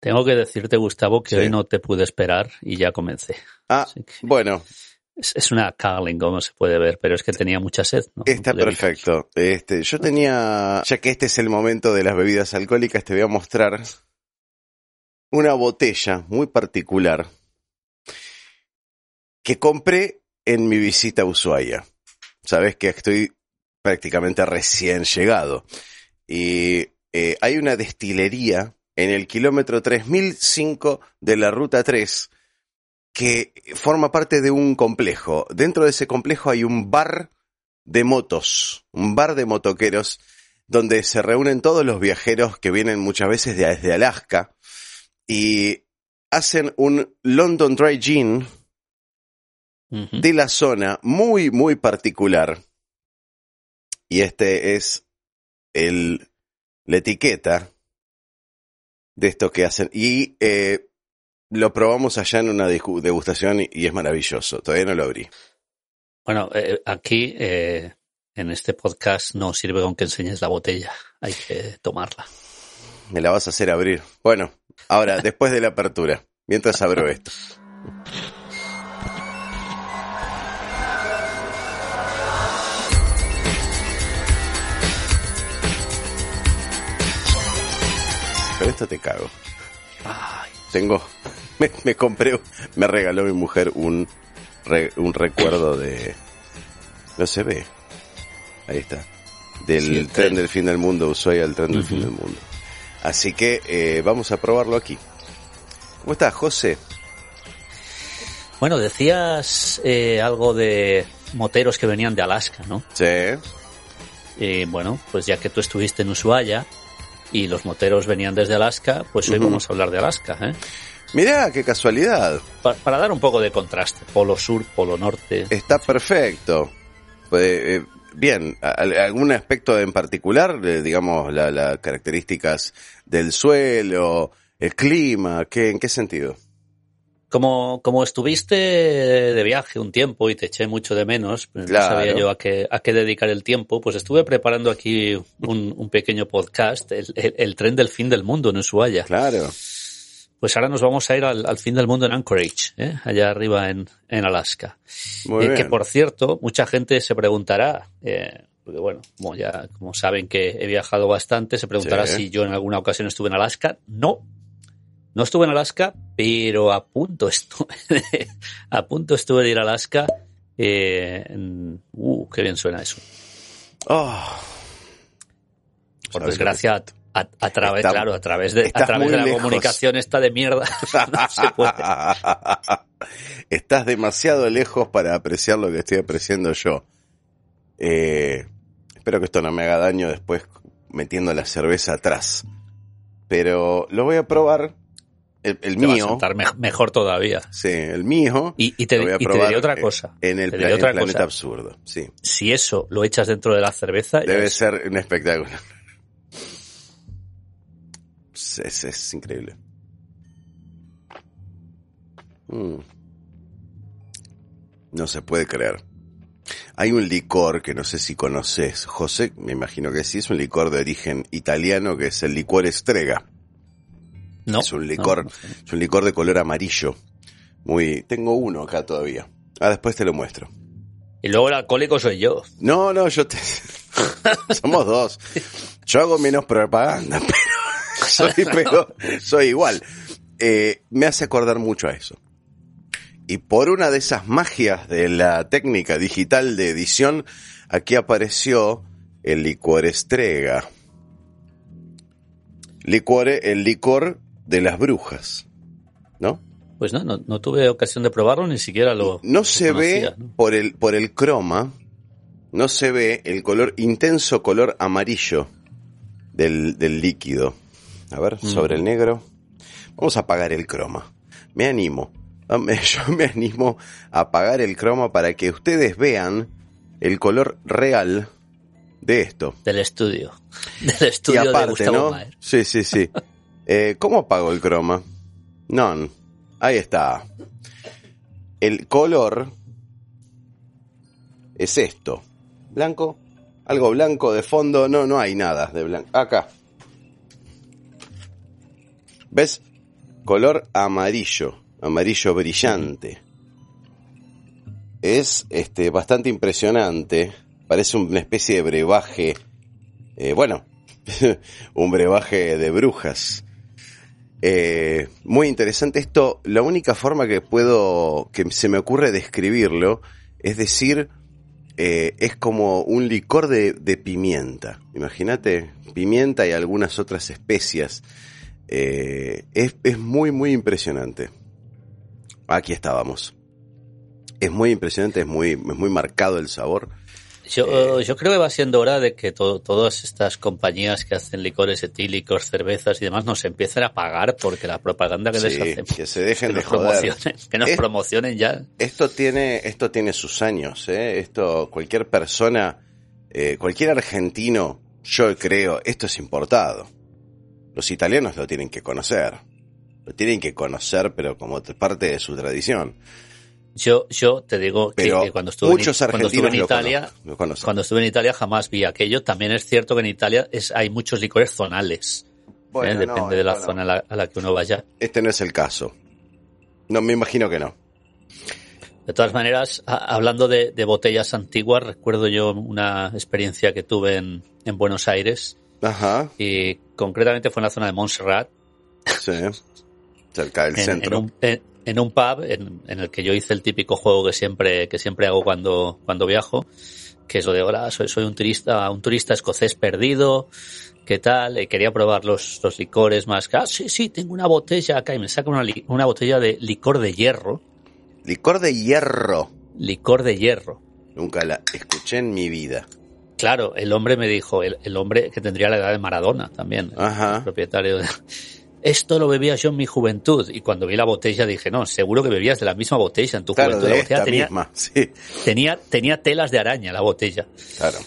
Tengo que decirte, Gustavo, que Sí. hoy no te pude esperar y ya comencé. Ah, bueno, es, es una Carling, como se puede ver, pero es que tenía mucha sed. ¿no? está No pude evitar. perfecto. Este, yo tenía, ya que este es el momento de las bebidas alcohólicas, te voy a mostrar una botella muy particular que compré en mi visita a Ushuaia. Sabes que estoy prácticamente recién llegado. Y eh, hay una destilería en el kilómetro 3005 de la ruta 3 que forma parte de un complejo. Dentro de ese complejo hay un bar de motos, un bar de motoqueros donde se reúnen todos los viajeros que vienen muchas veces de- desde Alaska y hacen un London Dry Gin Ujú. de la zona muy, muy particular. Y este es el, la etiqueta de esto que hacen. Y eh, lo probamos allá en una degustación y, y es maravilloso. Todavía no lo abrí. Bueno, eh, aquí eh, en este podcast no sirve con que enseñes la botella, hay que tomarla. Me la vas a hacer abrir. Bueno, ahora, después de la apertura. Mientras abro esto. esto te cago. Ay, Tengo, me, me compré, me regaló mi mujer un, re- un recuerdo de, no se ve, ahí está, del Sí, tren tren. del fin del mundo, Ushuaia, el tren del fin del mundo. Así que eh, vamos a probarlo aquí. ¿Cómo estás, José? Bueno, decías eh, algo de moteros que venían de Alaska, ¿no? Sí, Eh, bueno, pues ya que tú estuviste en Ushuaia y los moteros venían desde Alaska, pues hoy vamos a hablar de Alaska, ¿eh? mirá, qué casualidad. Pa- para dar un poco de contraste, polo sur, polo norte. Está perfecto. Pues, eh, bien, ¿a- a- ¿algún aspecto en particular? Eh, digamos, la- las características del suelo, el clima, ¿qué, ¿en qué sentido? Como, como estuviste de viaje un tiempo y te eché mucho de menos, pues no Claro. sabía yo a qué, a qué dedicar el tiempo, pues estuve preparando aquí un, un pequeño podcast, el, el- el tren del fin del mundo en Ushuaia. Claro. Pues ahora nos vamos a ir al, al fin del mundo en Anchorage, ¿eh? allá arriba en, en Alaska. Muy Eh, bien. que por cierto, mucha gente se preguntará, eh, porque bueno, como ya como saben que he viajado bastante, se preguntará Sí. si yo en alguna ocasión estuve en Alaska. No, no estuve en Alaska, pero a punto estuve, a punto estuve de ir a Alaska. Eh, uh, qué bien suena eso. Oh, Por ¿Sabes desgracia, a, través, Está- claro, a través de, a través de la lejos. comunicación esta de mierda, no se puede. Estás demasiado lejos para apreciar lo que estoy apreciando yo. Eh, espero que esto no me haga daño después metiendo la cerveza atrás. Pero lo voy a probar. El, el Te va a mío. sentar me- mejor todavía. Sí, el mío. Y, y te, y te diré otra cosa. En el, pla- planeta cosa. absurdo. Sí. Si eso lo echas dentro de la cerveza, Debe es- ser un espectáculo. Es, es- es increíble. Mm. No se puede creer. Hay un licor que no sé si conoces, José, me imagino que sí, es un licor de origen italiano que es el licor Estrega. No, es un licor, no, no sé. es un licor de color amarillo. Muy, tengo uno acá todavía. Ah, después te lo muestro. Y luego el alcohólico soy yo. No, no, yo te... Somos dos. Yo hago menos propaganda, pero soy, pero soy igual. Eh, me hace acordar mucho a eso. Y por una de esas magias de la técnica digital de edición, aquí apareció el licor estrega. Licor, el licor de las brujas. ¿No? Pues no, no, no tuve ocasión de probarlo, ni siquiera lo. No lo se ve por el, por el croma, no se ve el color, intenso color amarillo del, del líquido. A ver, sobre el negro. Vamos a apagar el croma. Me animo. Yo me animo a apagar el croma para que ustedes vean el color real de esto. Del estudio. Del estudio y aparte, de Gustavo ¿no? Sí, sí, sí. Eh, ¿Cómo apago el croma? Non. Ahí está. El color es esto. Blanco. Algo blanco de fondo. No, no hay nada de blanco. Acá. ¿Ves? Color amarillo. Amarillo brillante. Es este bastante impresionante. Parece una especie de brebaje. eh, bueno, un brebaje de brujas. Eh, muy interesante esto. La única forma que puedo, que se me ocurre describirlo, es decir, eh, es como un licor de, de pimienta. Imagínate, pimienta y algunas otras especias. Eh, es, es muy, muy impresionante. Aquí estábamos. Es muy impresionante, es muy, es muy marcado el sabor. Yo, yo creo que va siendo hora de que to- todas estas compañías que hacen licores etílicos, cervezas y demás nos empiecen a pagar porque la propaganda que les Sí, hacemos. que se dejen que de nos joder. que nos Es- promocionen ya. Esto tiene, esto tiene sus años, ¿eh? Esto, cualquier persona, eh, cualquier argentino, yo creo, esto es importado. Los italianos lo tienen que conocer. Lo tienen que conocer, pero como te- parte de su tradición. Yo, yo te digo que, Pero que cuando estuve, muchos en, cuando estuve en lo Italia, lo cuando estuve en Italia jamás vi aquello. También es cierto que en Italia es, hay muchos licores zonales. ¿eh? Bueno, no, Depende de la zona a la, a la que uno vaya. Este no es el caso. No, me imagino que no. De todas maneras, a- hablando de, de botellas antiguas, recuerdo yo una experiencia que tuve en, en Buenos Aires Ajá, y concretamente fue en la zona de Montserrat, sí. Cerca del en, centro. en un, en- un pub en, en el que yo hice el típico juego que siempre, que siempre hago cuando, cuando viajo, que es lo de ahora soy, soy un turista, un turista escocés perdido, ¿qué tal? Eh, quería probar los, los licores más. Ah, sí, sí, tengo una botella acá y me saca una, una botella de licor de hierro. Licor de hierro. Licor de hierro. Nunca la escuché en mi vida. Claro, el hombre me dijo, el, el hombre que tendría la edad de Maradona también, el Ajá. propietario de... Esto lo bebía yo en mi juventud. Y cuando vi la botella dije, no, seguro que bebías de la misma botella en tu Claro, juventud. de La botella esta tenía, misma. Sí, tenía, tenía telas de araña la botella. claro.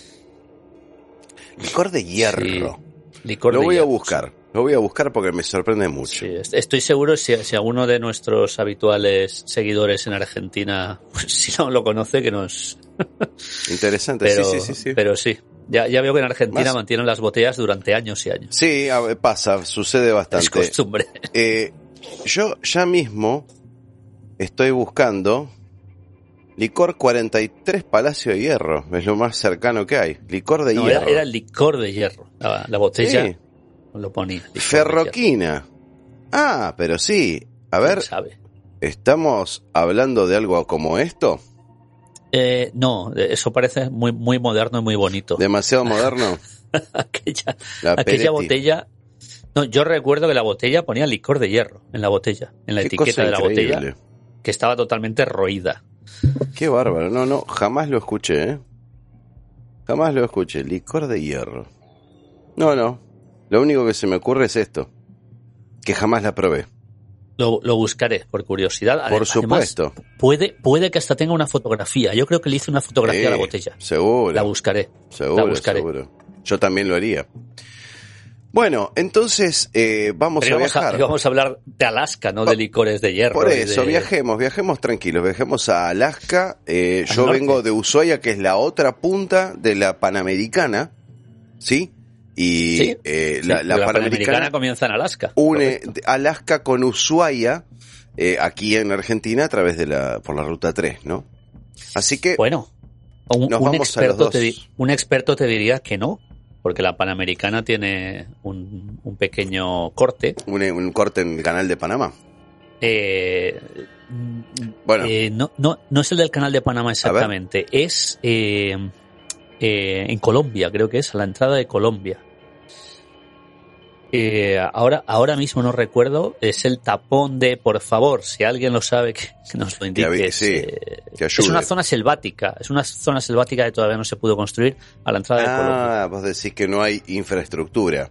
Licor de hierro. Licor Lo de voy a buscar. Lo voy a buscar porque me sorprende mucho. Sí, estoy seguro si, si alguno de nuestros habituales seguidores en Argentina, si no lo conoce, que nos... Interesante. Pero sí, sí, sí, sí. Pero sí, ya, ya veo que en Argentina Más- mantienen las botellas durante años y años. Sí, pasa, sucede bastante. Es costumbre. Eh, yo ya mismo estoy buscando licor 43 Palacio de Hierro. Es lo más cercano que hay. Licor de No, hierro. era licor de hierro. La, la botella Sí. lo ponía. Ferroquina. Ah, pero sí. A ver, ¿Quién sabe? ¿estamos hablando de algo como esto? Eh, no, eso parece muy, muy moderno y muy bonito. ¿Demasiado moderno? aquella La aquella botella. No, yo recuerdo que la botella ponía licor de hierro en la botella, en la Qué etiqueta de la increíble. botella, que estaba totalmente roída. Qué bárbaro. No, no, jamás lo escuché, ¿eh? Jamás lo escuché. Licor de hierro. No, no. Lo único que se me ocurre es esto. Que jamás la probé. Lo, lo buscaré por curiosidad. Por Además, supuesto. puede, puede que hasta tenga una fotografía. Yo creo que le hice una fotografía a la botella. Seguro. La buscaré. seguro, la buscaré. seguro. Yo también lo haría. Bueno, entonces eh, vamos Pero a vamos a, viajar. vamos a hablar de Alaska, no de licores de hierro. Por eso, de- viajemos, viajemos tranquilos, viajemos a Alaska. Eh, yo norte. vengo de Ushuaia, que es la otra punta de la Panamericana, ¿sí? Y Sí, eh, Sí, la, la la Panamericana comienza en Alaska. une Alaska con Ushuaia, eh, aquí en Argentina, a través de la, por la ruta 3, ¿no? Así que, Bueno, un, un experto te un experto te diría que no, porque la Panamericana tiene un, un pequeño corte. un, un corte en el canal de Panamá. Eh, Bueno, eh, no, no, no es el del canal de Panamá exactamente, es eh, eh, en Colombia, creo que es, a la entrada de Colombia. Eh, ahora, ahora mismo no recuerdo, es el tapón de, por favor, si alguien lo sabe, que, que nos lo indique. sí, eh, que es una zona selvática, es una zona selvática que todavía no se pudo construir a la entrada de Colombia. ah, vos decís que no hay infraestructura.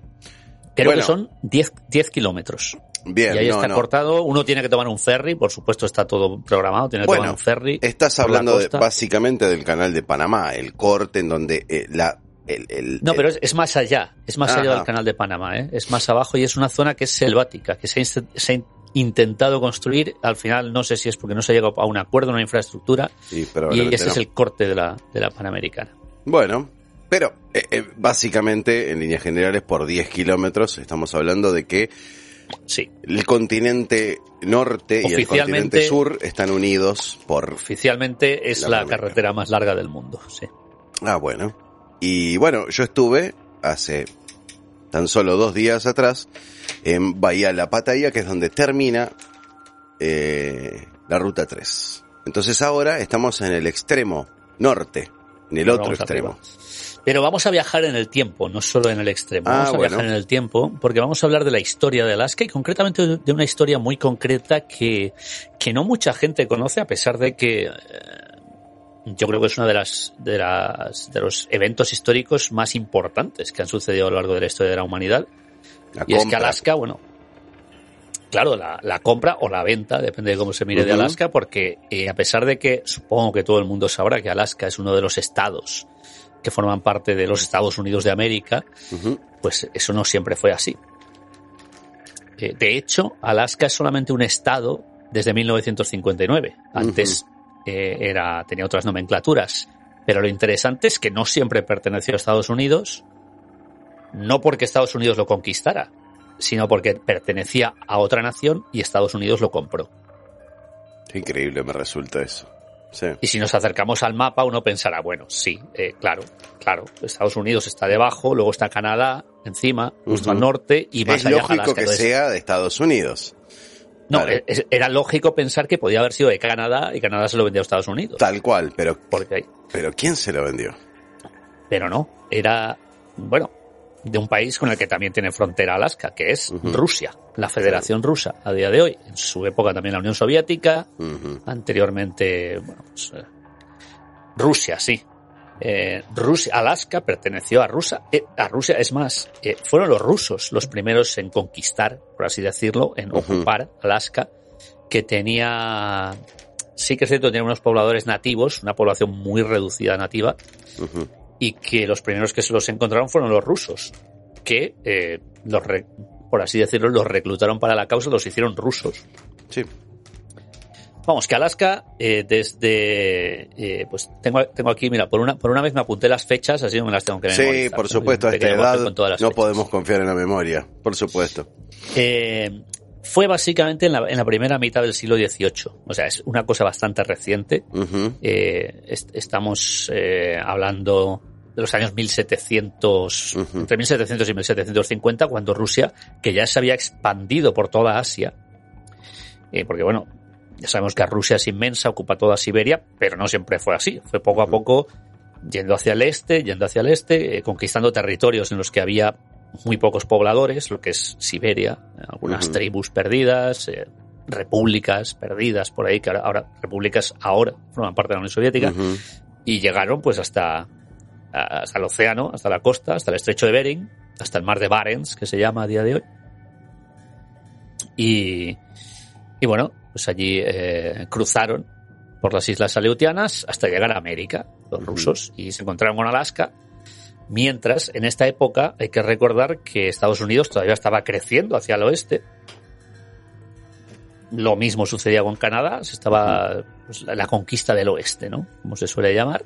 Creo que son 10, 10 kilómetros. Bien, y ahí no, está no. cortado. Uno tiene que tomar un ferry, por supuesto está todo programado, tiene que Bueno, tomar un ferry. Estás hablando de- básicamente del canal de Panamá, el corte en donde eh, la... El, el- No, pero es, es más allá, es más allá del canal de Panamá, ¿eh? es más abajo y es una zona que es selvática, que se ha, se intentado construir, al final no sé si es porque no se ha llegado a un acuerdo, una infraestructura, sí, y probablemente ese no. es el corte de la, de la Panamericana. Bueno, pero eh, eh, básicamente, en líneas generales, por 10 kilómetros, estamos hablando de que Sí, el continente norte y el continente sur están unidos por... oficialmente es La carretera más larga del mundo, sí. Ah, bueno. Y bueno, yo estuve hace tan solo dos días atrás en Bahía La Pataya, que es donde termina eh, la ruta 3. Entonces ahora estamos en el extremo norte, en el otro extremo. Pero vamos a viajar en el tiempo, no solo en el extremo. Ah, Vamos a bueno. viajar en el tiempo porque vamos a hablar de la historia de Alaska y concretamente de- una historia muy concreta que, que no mucha gente conoce a pesar de que eh, yo creo que es uno de las, de las de los eventos históricos más importantes que han sucedido a lo largo de la historia de la humanidad. La Y es que. Alaska, bueno, claro, la, la compra o la venta, depende de cómo se mire de. Alaska, porque eh, a pesar de que supongo que todo el mundo sabrá que Alaska es uno de los estados que forman parte de los Estados Unidos de América, pues eso no siempre fue así. Eh, de hecho, Alaska es solamente un estado desde 1959. Antes eh, era, tenía otras nomenclaturas. Pero lo interesante es que no siempre perteneció a Estados Unidos, no porque Estados Unidos lo conquistara, sino porque pertenecía a otra nación y Estados Unidos lo compró. Increíble me resulta eso. Sí. Y si nos acercamos al mapa, uno pensará, bueno, sí, eh, claro, claro, Estados Unidos está debajo, luego está Canadá encima, justo al norte y más Es allá lógico Alaska. que Entonces, sea de Estados Unidos. No, es- era lógico pensar que podía haber sido de Canadá y Canadá se lo vendió a Estados Unidos. Tal cual, pero, Porque pero ¿quién se lo vendió? pero no, era, bueno, de un país con el que también tiene frontera Alaska, que es. Rusia, la Federación Rusa, a día de hoy. En su época también la Unión Soviética, anteriormente, bueno, pues, eh, Rusia, sí. Eh, Rusia, Alaska perteneció a Rusia, eh, a Rusia, es más, fueron los rusos los primeros en conquistar, por así decirlo, en ocupar Alaska, que tenía, sí que es cierto, tenía unos pobladores nativos, una población muy reducida nativa. Y que los primeros que se los encontraron fueron los rusos, que eh, los re- por así decirlo, los reclutaron para la causa, los hicieron rusos. Sí. Vamos, que Alaska, eh, desde, eh, pues tengo, tengo aquí, mira, por una, por una vez me apunté las fechas, así no me las tengo que Sí, memorizar. por Tengo supuesto, a esta edad no fechas. podemos confiar en la memoria, por supuesto. Eh, fue básicamente en la, en la primera mitad del siglo XVIII, o sea, es una cosa bastante reciente. Est- estamos hablando de los años 1700, Ujú. entre 1700 y 1750, cuando Rusia, que ya se había expandido por toda Asia, eh, porque bueno, ya sabemos que Rusia es inmensa, ocupa toda Siberia, pero no siempre fue así, fue poco a poco yendo hacia el este, yendo hacia el este, eh, conquistando territorios en los que había muy pocos pobladores, lo que es Siberia, algunas tribus perdidas, eh, repúblicas perdidas por ahí, que ahora, ahora repúblicas ahora forman parte de la Unión Soviética, y llegaron pues hasta, hasta el océano, hasta la costa, hasta el estrecho de Bering, hasta el mar de Barents, que se llama a día de hoy. Y, y bueno, pues allí eh, cruzaron por las islas Aleutianas hasta llegar a América, los rusos, y se encontraron con Alaska. Mientras, en esta época, hay que recordar que Estados Unidos todavía estaba creciendo hacia el oeste. Lo mismo sucedía con Canadá, se estaba pues, la conquista del oeste, ¿no? Como se suele llamar.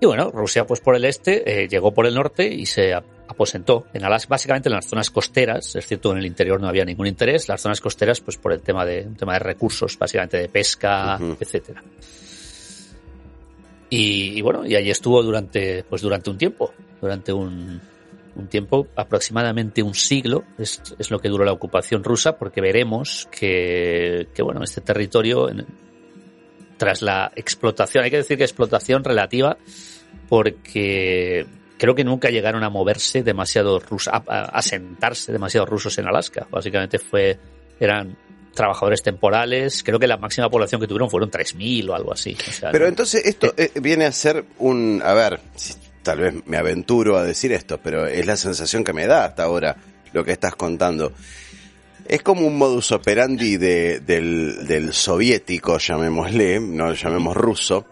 Y bueno, Rusia, pues por el este, eh, llegó por el norte y se ap- aposentó en Alaska, básicamente en las zonas costeras. Es cierto, en el interior no había ningún interés. Las zonas costeras, pues por el tema de, un tema de recursos, básicamente de pesca, Ujú. etcétera. Y, y bueno, y allí estuvo durante, pues durante un tiempo, durante un, un tiempo, aproximadamente un siglo, es, es lo que duró la ocupación rusa, porque veremos que, que bueno, este territorio, en- tras la explotación, hay que decir que explotación relativa, porque creo que nunca llegaron a moverse demasiado rusos, a, sentarse demasiados rusos en Alaska. Básicamente fue, eran trabajadores temporales, creo que la máxima población que tuvieron fueron 3.000 o algo así. O sea, Pero entonces esto eh, viene a ser un, a ver, tal vez me aventuro a decir esto, pero es la sensación que me da hasta ahora lo que estás contando. Es como un modus operandi de, del, del soviético, llamémosle, no lo llamemos ruso.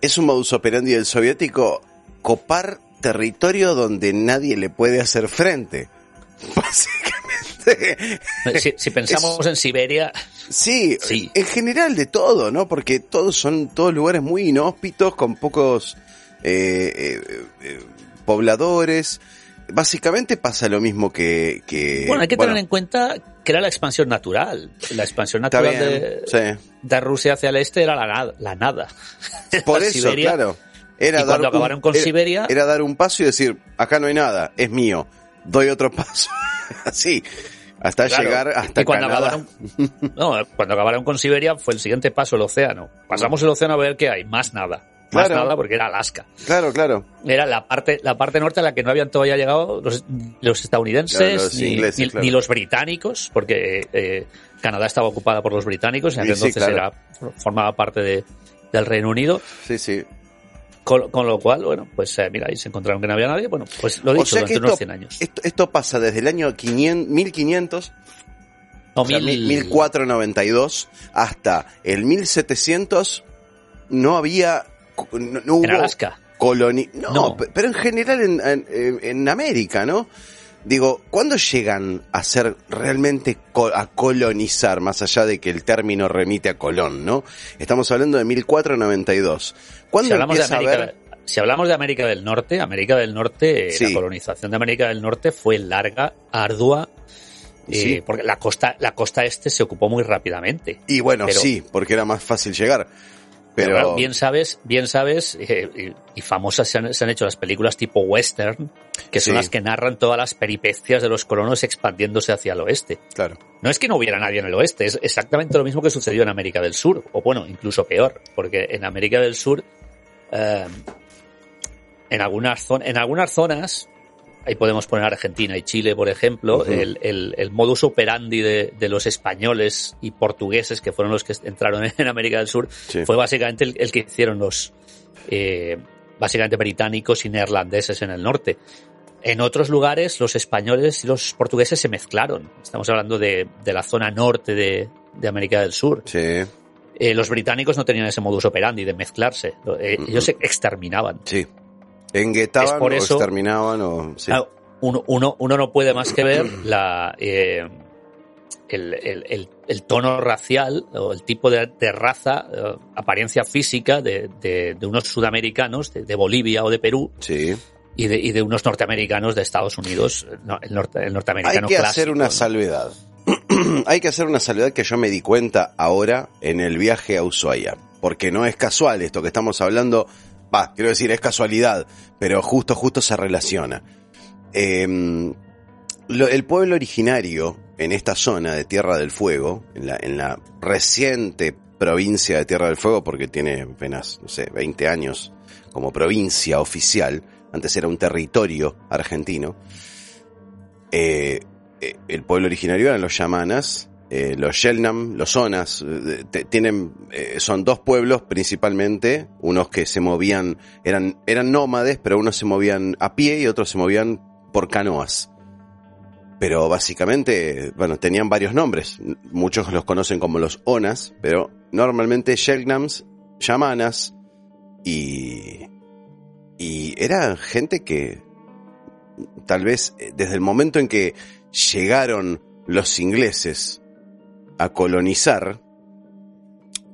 Es un modus operandi del soviético copar territorio donde nadie le puede hacer frente. Básicamente. Si, si pensamos en Siberia. Sí, sí, en general de todo, ¿no? Porque todos son todos lugares muy inhóspitos, con pocos eh, eh, eh, pobladores. Básicamente pasa lo mismo que... que bueno, hay que tener en cuenta que era la expansión natural. La expansión natural de, sí. de, Rusia hacia el este era la, la nada. Por eso, Siberia, claro. Era y dar cuando acabaron con era, Siberia... Era dar un paso y decir, acá no hay nada, es mío. Doy otro paso. Así. Hasta Claro. llegar hasta y cuando Canadá. acabaron, no, cuando acabaron con Siberia fue el siguiente paso el océano. Pasamos el océano a ver qué hay, más nada. Más Claro. nada porque era Alaska. Claro, claro. Era la parte, la parte norte a la que no habían todavía llegado los, los estadounidenses Claro, los ni, ingleses, ni- claro. ni los británicos, porque eh, Canadá estaba ocupada por los británicos y Sí, sí, entonces claro. era, formaba parte de, del Reino Unido. Sí, sí. Con, con lo cual, bueno, pues eh, mira, ahí se encontraron que no había nadie. Bueno, pues lo he O dicho, sea durante unos esto, 100 años. esto, esto pasa desde el año 500, 1500, No, o sea, mil- 1492, hasta el 1700, no había, no, no en hubo Alaska. coloni... No, No. pe- pero en general en, en- en América, ¿no? Digo, ¿cuándo llegan a ser realmente co- a colonizar, más allá de que el término remite a Colón, ¿no? Estamos hablando de 1492. ¿Cuándo si hablamos, de empieza a América, haber... si hablamos de América del Norte, América del Norte, eh, Sí. la colonización de América del Norte fue larga, ardua, eh, Sí. porque la costa, la costa este se ocupó muy rápidamente. Y bueno, pero- sí, porque era más fácil llegar. Pero, bien sabes, bien sabes, eh, y, famosas se han, se han hecho las películas tipo western, que son Sí. las que narran todas las peripecias de los colonos expandiéndose hacia el oeste. claro. No es que no hubiera nadie en el oeste, es exactamente lo mismo que sucedió en América del Sur, o bueno, incluso peor, porque en América del Sur, eh, en, algunas zon- en algunas zonas, ahí podemos poner Argentina y Chile, por ejemplo, el, el- el modus operandi de, de los españoles y portugueses, que fueron los que entraron en América del Sur, Sí. fue básicamente el, el que hicieron los, eh, básicamente británicos y neerlandeses en el norte. En otros lugares, los españoles y los portugueses se mezclaron. Estamos hablando de, de la zona norte de, de América del Sur. Sí. Eh, los británicos no tenían ese modus operandi de mezclarse. Eh. Ellos se exterminaban. Sí. Enguetaban Es por o exterminaban o... Sí. Claro, uno, uno, uno no puede más que ver la, eh, el, el- el- el tono racial o el tipo de, de raza, eh, apariencia física de, de- de unos sudamericanos de, Bolivia o de Perú Sí. y de, y de unos norteamericanos de Estados Unidos, no, el, norte, el Hay norteamericano que clásico, hacer una ¿no? salvedad. Hay que hacer una salvedad que yo me di cuenta ahora en el viaje a Ushuaia. Porque no es casual esto que estamos hablando. Va, quiero decir, es casualidad, pero justo, justo se relaciona. Em, el pueblo originario en esta zona de Tierra del Fuego, en la, en la reciente provincia de Tierra del Fuego, porque tiene apenas, no sé, 20 años como provincia oficial, antes era un territorio argentino, eh, eh, el pueblo originario eran los yamanas, eh, los Shelnam, los Onas, eh, tienen, eh, son dos pueblos principalmente, unos que se movían, eran, eran nómades, pero unos se movían a pie y otros se movían por canoas. Pero básicamente, bueno, tenían varios nombres. Muchos los conocen como los Onas, pero normalmente Shelnams, Yamanas y, y era gente que tal vez eh, desde el momento en que llegaron los ingleses a colonizar,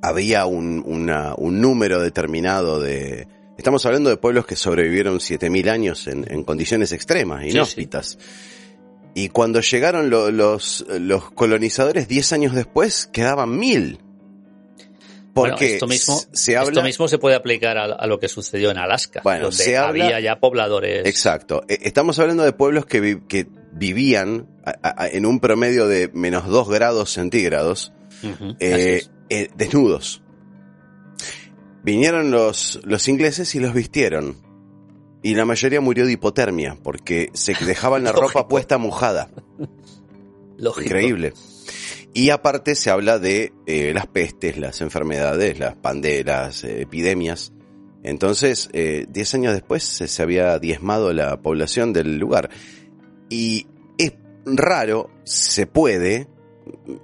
había un, una- un número determinado de... Estamos hablando de pueblos que sobrevivieron 7.000 años en, en condiciones extremas, inhóspitas. Y cuando llegaron lo- los, los colonizadores 10 años después, quedaban mil. Bueno, Porque esto mismo, se habla... esto mismo se puede aplicar a, a lo que sucedió en Alaska, Bueno, donde se habla- había ya pobladores. Exacto. Eh, Estamos hablando de pueblos que, que vivían a- a- en un promedio de menos 2 grados centígrados, eh, eh, desnudos. Vinieron los, los ingleses y los vistieron. Y la mayoría murió de hipotermia, porque se dejaban la ropa puesta mojada. Lógico. Increíble. Y aparte se habla de eh, las pestes, las enfermedades, las panderas, epidemias Entonces, eh, 10 años después se, se había diezmado la población del lugar. Y es raro, se puede.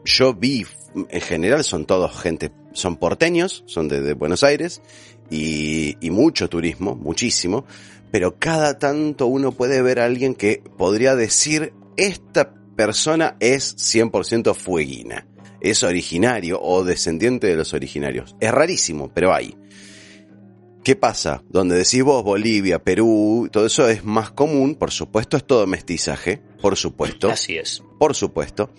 Yo vi, en general son todos gente, son porteños, son de, Buenos Aires, y, y mucho turismo, muchísimo, pero cada tanto uno puede ver a alguien que podría decir, esta persona es 100% fueguina, es originario o descendiente de los originarios. Es rarísimo, pero hay. ¿Qué pasa? Donde decís vos, Bolivia, Perú, todo eso es más común, por supuesto es todo mestizaje, por supuesto. Así es. Por supuesto.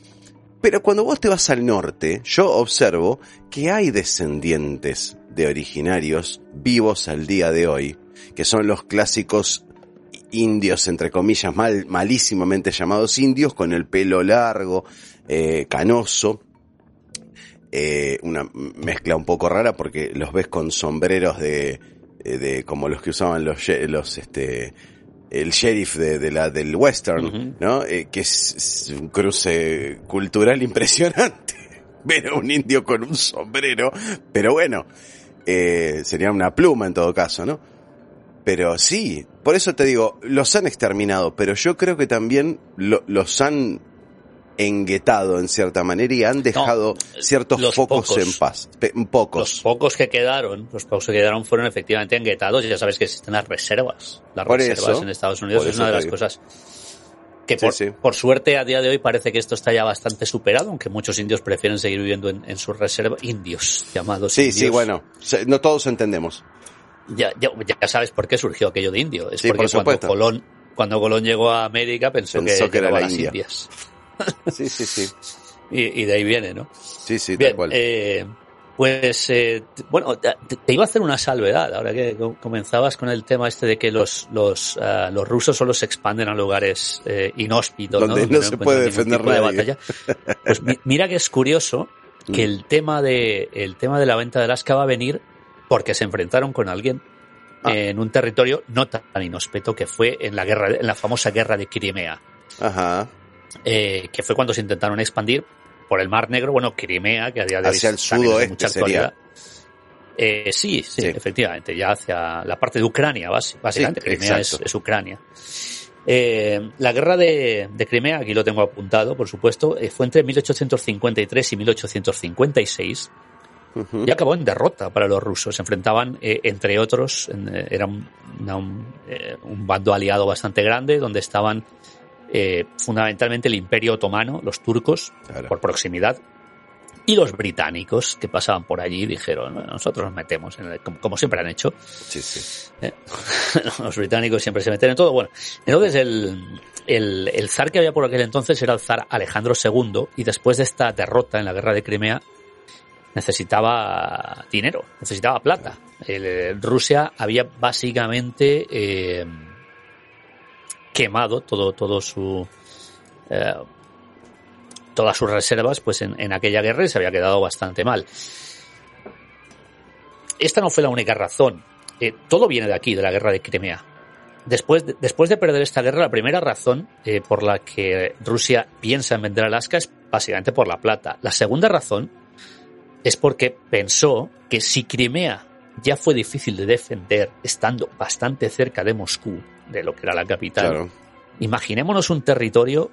Pero cuando vos te vas al norte, yo observo que hay descendientes de originarios vivos al día de hoy, que son los clásicos indios, entre comillas, mal, malísimamente llamados indios, con el pelo largo, eh, canoso, eh, una mezcla un poco rara porque los ves con sombreros de, eh, de como los que usaban los, los este, el sheriff de, de la, del western, uh -huh. ¿no? Eh, que es, es, un cruce cultural impresionante. Ver a un indio con un sombrero, pero bueno, eh, sería una pluma en todo caso, ¿no? Pero sí, por eso te digo, los han exterminado, pero yo creo que también lo, los han enguetado en cierta manera y han dejado no, ciertos focos pocos, en paz. Pe pocos. Los pocos que quedaron, los pocos que quedaron fueron efectivamente enguetados y ya sabes que existen las reservas. Las por reservas eso, en Estados Unidos es una de las digo. cosas que por, sí, sí. por, suerte a día de hoy parece que esto está ya bastante superado, aunque muchos indios prefieren seguir viviendo en, en sus reservas, indios llamados. Sí, indios. sí, bueno, no todos entendemos. Ya, ya, ya, sabes por qué surgió aquello de indio. Es sí, porque por cuando Colón, cuando Colón llegó a América pensó, pensó que, que era la las India. Indias. Sí, sí, sí. y, y, de ahí viene, ¿no? Sí, sí, Bien, tal cual. Eh, pues, eh, bueno, te, te, iba a hacer una salvedad, ahora que comenzabas con el tema este de que los, los, uh, los rusos solo se expanden a lugares eh, inhóspitos, Donde ¿no? no, se puede defender de batalla. Pues mira que es curioso que Mm. el tema de, el tema de la venta de Alaska va a venir porque se enfrentaron con alguien ah. en un territorio no tan inhóspito que fue en la guerra, en la famosa guerra de Crimea. Ajá. Eh, que fue cuando se intentaron expandir por el Mar Negro, bueno, Crimea, que a día de hoy el sudoeste mucha sería. Eh, sí, sí, sí, efectivamente, ya hacia la parte de Ucrania, básicamente. Sí, Crimea es, es, Ucrania. Eh, la guerra de, de, Crimea, aquí lo tengo apuntado, por supuesto, eh, fue entre 1853 y 1856 uh -huh. y acabó en derrota para los rusos. Se enfrentaban, eh, entre otros, en, era un, una, un, un, bando aliado bastante grande donde estaban eh, fundamentalmente el Imperio Otomano, los turcos, claro. por proximidad, y los británicos que pasaban por allí dijeron, nosotros nos metemos, en el, como, como, siempre han hecho. Sí, sí. ¿Eh? los británicos siempre se meten en todo. Bueno, entonces el, el, el, zar que había por aquel entonces era el zar Alejandro II y después de esta derrota en la guerra de Crimea necesitaba dinero, necesitaba plata. El, Rusia había básicamente eh, quemado todo, su... Eh, todas sus reservas pues en, en, aquella guerra y se había quedado bastante mal. Esta no fue la única razón. Eh, todo viene de aquí, de la guerra de Crimea. Después de, después de perder esta guerra, la primera razón eh, por la que Rusia piensa en vender Alaska es básicamente por la plata. La segunda razón es porque pensó que si Crimea ya fue difícil de defender estando bastante cerca de Moscú, de lo que era la capital, claro. imaginémonos un territorio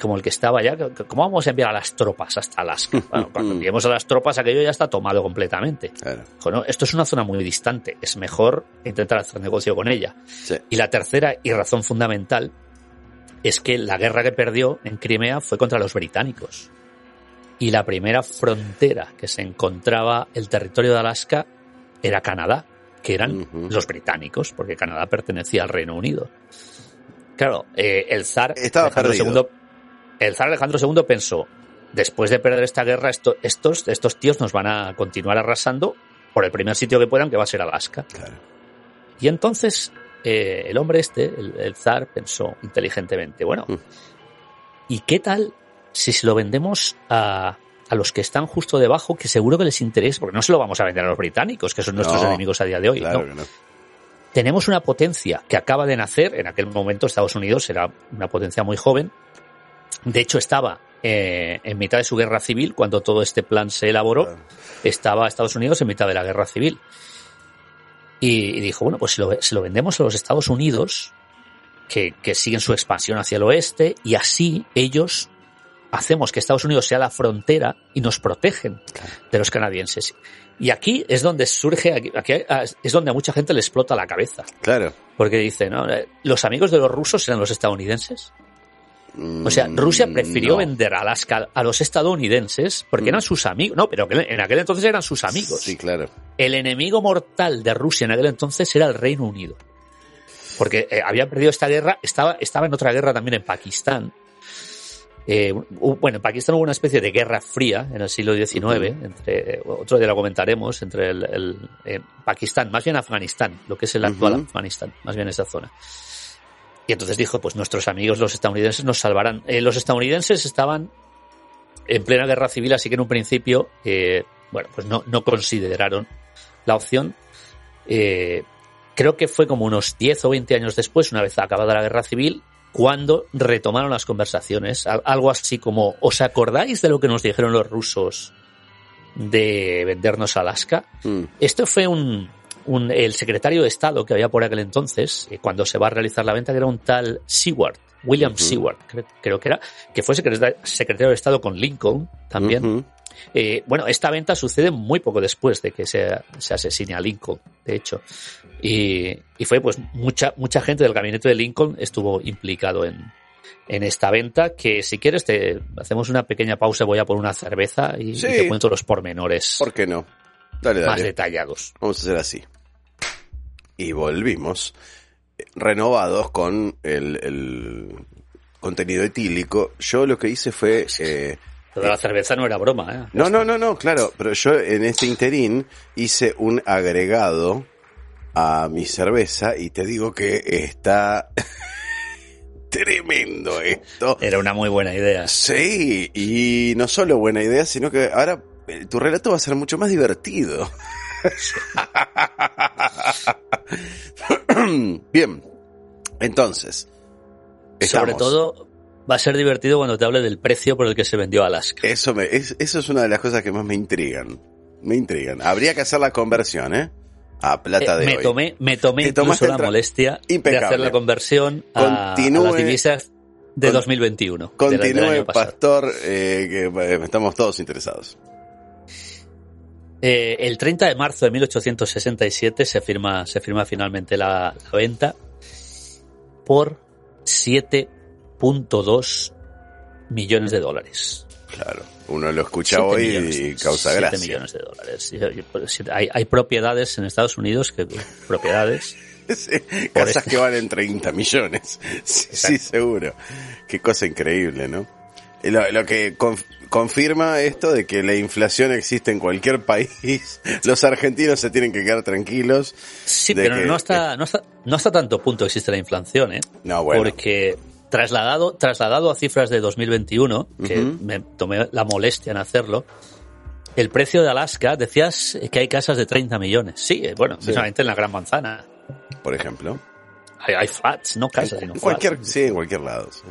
como el que estaba ya, ¿cómo vamos a enviar a las tropas hasta Alaska? Bueno, cuando enviemos a las tropas, aquello ya está tomado completamente. Claro. Bueno, esto es una zona muy distante, es mejor intentar hacer negocio con ella. Sí. Y la tercera y razón fundamental es que la guerra que perdió en Crimea fue contra los británicos. Y la primera frontera que se encontraba el territorio de Alaska era Canadá, que eran uh -huh. los británicos, porque Canadá pertenecía al Reino Unido. Claro, eh, el zar Estaba Alejandro perdido. II el zar Alejandro II pensó, después de perder esta guerra, esto, estos, estos tíos nos van a continuar arrasando por el primer sitio que puedan, que va a ser Alaska. Claro. Y entonces eh, el hombre este, el, el, zar, pensó inteligentemente, bueno, mm. ¿y qué tal si se lo vendemos a, a los que están justo debajo, que seguro que les interesa, porque no se lo vamos a vender a los británicos, que son nuestros no, enemigos a día de hoy. Claro no. no. Tenemos una potencia que acaba de nacer, en aquel momento Estados Unidos era una potencia muy joven, de hecho, estaba eh, en mitad de su guerra civil cuando todo este plan se elaboró. Estaba Estados Unidos en mitad de la guerra civil. Y, y dijo, bueno, pues si lo, si lo vendemos a los Estados Unidos, que, que siguen su expansión hacia el oeste, y así ellos hacemos que Estados Unidos sea la frontera y nos protegen de los canadienses. Y aquí es donde surge, aquí, aquí es donde a mucha gente le explota la cabeza. Claro. Porque dice, ¿no? ¿Los amigos de los rusos eran los estadounidenses? O sea, Rusia Mm, prefirió no. vender Alaska a los estadounidenses porque eran sus amigos. No, pero en aquel entonces eran sus amigos. Sí, claro. El enemigo mortal de Rusia en aquel entonces era el Reino Unido. Porque eh, había perdido esta guerra, estaba, estaba en otra guerra también en Pakistán. Eh, bueno, en Pakistán hubo una especie de guerra fría en el siglo XIX, entre, otro día lo comentaremos, entre el, el, eh, Pakistán, más bien Afganistán, lo que es el actual Ujú. Afganistán, más bien esa zona. Y entonces dijo, pues nuestros amigos los estadounidenses nos salvarán. Eh, los estadounidenses estaban en plena guerra civil, así que en un principio, eh, bueno, pues no, no consideraron la opción. Eh, creo que fue como unos 10 o 20 años después, una vez acabada la guerra civil, cuando retomaron las conversaciones. Al- Algo así como, ¿os acordáis de lo que nos dijeron los rusos de vendernos Alaska? Mm, Esto fue un, un- el secretario de Estado que había por aquel entonces, eh, cuando se va a realizar la venta, que era un tal Seward, William Ujú. Seward, cre- creo que era, que fue secreta- secretario de Estado con Lincoln también. Eh, bueno, esta venta sucede muy poco después de que se, se asesine a Lincoln, de hecho. Y, y fue pues mucha, mucha gente del gabinete de Lincoln estuvo implicado en, en esta venta, que si quieres te hacemos una pequeña pausa, voy a por una cerveza y, y Sí. te cuento los pormenores ¿Por qué no? Dale, más detallados. Vamos a hacer así. Y volvimos eh, renovados con el, el contenido etílico. Yo lo que hice fue... eh, Lo de la cerveza no era broma, ¿eh? no, no, no, no, claro, pero yo en este interín hice un agregado a mi cerveza y te digo que está tremendo esto. Era una muy buena idea. Sí, y no solo buena idea, sino que ahora eh, tu relato va a ser mucho más divertido. Bien, entonces. Sobre todo, va a ser divertido cuando te hable del precio por el que se vendió Alaska. Eso, me, es, eso es una de las cosas que más me intrigan. Me intrigan. Habría que hacer la conversión, ¿eh? A plata Eh, de me hoy. tomé, me tomé Te incluso la molestia de hacer la conversión a, las divisas de con- 2021. del- del Continúe, pastor, eh, que eh, estamos todos interesados. Eh, el 30 de marzo de 1867 se firma, se firma finalmente la, la venta por 7.2 millones de dólares. Claro, uno lo escucha hoy millones, y causa siete gracia. millones de dólares. Pues, Hay, hay propiedades en Estados Unidos que propiedades Sí, casas que valen 30 millones. Sí, seguro. Qué cosa increíble, ¿no? Lo, lo que conf- confirma esto de que la inflación existe en cualquier país. Los argentinos se tienen que quedar tranquilos. Sí, pero que- no hasta, no hasta, no hasta tanto punto existe la inflación, ¿eh? No, bueno. Porque trasladado, trasladado a cifras de 2021, que Ujú. me tomé la molestia en hacerlo, el precio de Alaska, decías que hay casas de 30 millones. Sí, eh, bueno, Sí. precisamente en la Gran Manzana. Por ejemplo. Hay, hay flats, no casas, sino En cualquier, flats. sí, en cualquier lado. sí.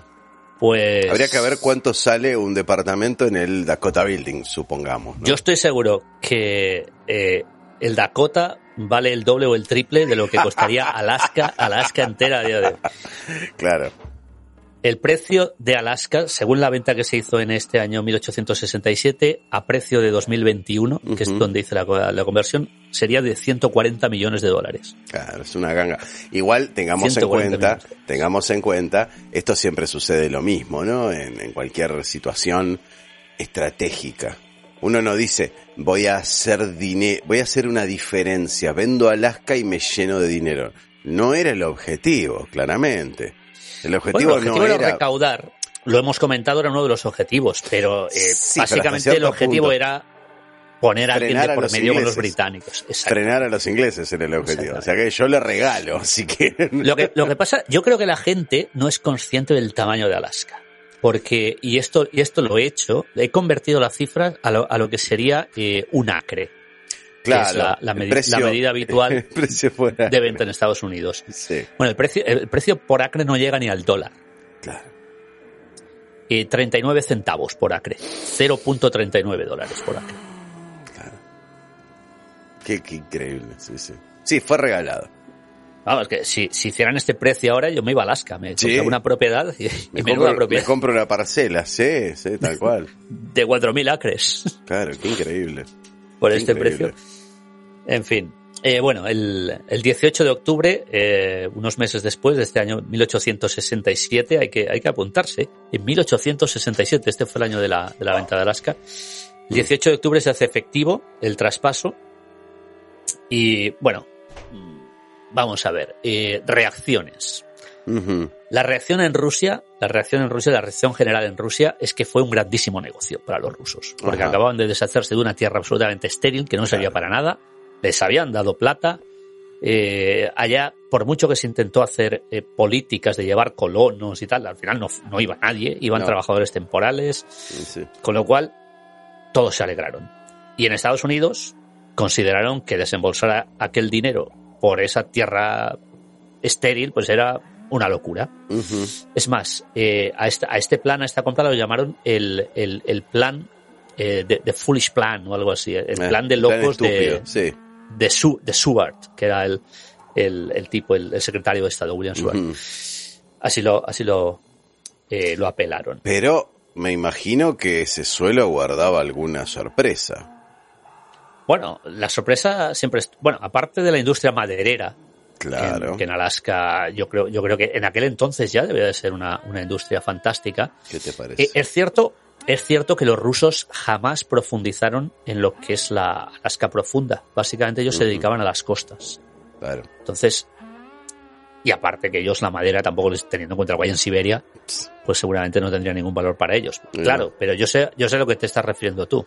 Pues Habría que ver cuánto sale un departamento en el Dakota Building, supongamos. ¿no? yo estoy seguro que eh, el Dakota vale el doble o el triple de lo que costaría Alaska, Alaska entera a día de hoy. Claro. El precio de Alaska, según la venta que se hizo en este año 1867, a precio de 2021, que es donde hice la, la conversión, sería de 140 millones de dólares. Claro, es una ganga. Igual tengamos en 140 cuenta, millones. tengamos en cuenta, esto siempre sucede lo mismo, ¿no? En, en cualquier situación estratégica. Uno no dice, voy a hacer dinero, voy a hacer una diferencia, vendo Alaska y me lleno de dinero. No era el objetivo, claramente. El objetivo, Bueno, el objetivo no era era... recaudar. Lo hemos comentado, era uno de los objetivos, pero eh, Sí, pero hasta básicamente el objetivo punto. era poner a alguien de por medio con los ingleses. británicos. Frenar a los ingleses era el objetivo. O sea que yo le regalo, si quieren. Lo que, lo que pasa, yo creo que la gente no es consciente del tamaño de Alaska. Porque, y esto, y esto lo he hecho, he convertido las cifras a lo, a lo que sería eh, un acre, claro, que es la, la el medi- precio- la medida habitual de venta en Estados Unidos. Sí, Bueno, el precio, el precio por acre no llega ni al dólar. claro. Eh, 39 centavos por acre. 0.39 dólares por acre. Qué, qué increíble, sí, sí. Sí, fue regalado. Vamos, que si, si hicieran este precio ahora, yo me iba a Alaska, me Sí. una propiedad y, y Me menuda compro, me propiedad compro una parcela, sí, sí, tal cual. de 4.000 acres Claro, qué increíble. Por Qué este increíble. precio. En fin. Eh, bueno, el, el 18 de octubre, eh, unos meses después de este año 1867, hay que, hay que apuntarse. En 1867, este fue el año de la, de la venta de Alaska. El 18 de octubre se hace efectivo el traspaso. Y bueno, vamos a ver. eh, reacciones. La reacción en Rusia, la reacción en Rusia, la reacción general en Rusia es que fue un grandísimo negocio para los rusos, porque Ajá. acababan de deshacerse de una tierra absolutamente estéril que no servía para nada, les habían dado plata, eh, allá, por mucho que se intentó hacer eh, políticas de llevar colonos y tal, al final no, no iba nadie, iban No. trabajadores temporales, Sí, sí. con lo cual todos se alegraron. Y en Estados Unidos consideraron que desembolsar aquel dinero por esa tierra estéril, pues era una locura. Es más, eh, a, este, a este plan, a esta compra lo llamaron el, el, el plan eh, de, de Foolish Plan o algo así, el Eh, plan de plan locos de, Sí. de, Su- de Seward, que era el, el, el tipo, el, el secretario de Estado, William Seward. Así lo, así lo, eh, lo apelaron. Pero me imagino que ese suelo guardaba alguna sorpresa. Bueno, la sorpresa siempre es, bueno, aparte de la industria maderera, Claro. que en Alaska yo creo, yo creo que en aquel entonces ya debía de ser una, una industria fantástica. ¿Qué te parece? Eh, es cierto, es cierto que los rusos jamás profundizaron en lo que es la Alaska profunda. Básicamente ellos se dedicaban a las costas. Claro. Entonces, y aparte que ellos la madera tampoco les teniendo en cuenta el guay en Siberia, pues seguramente no tendría ningún valor para ellos. Claro, pero yo sé, yo sé lo que te estás refiriendo tú.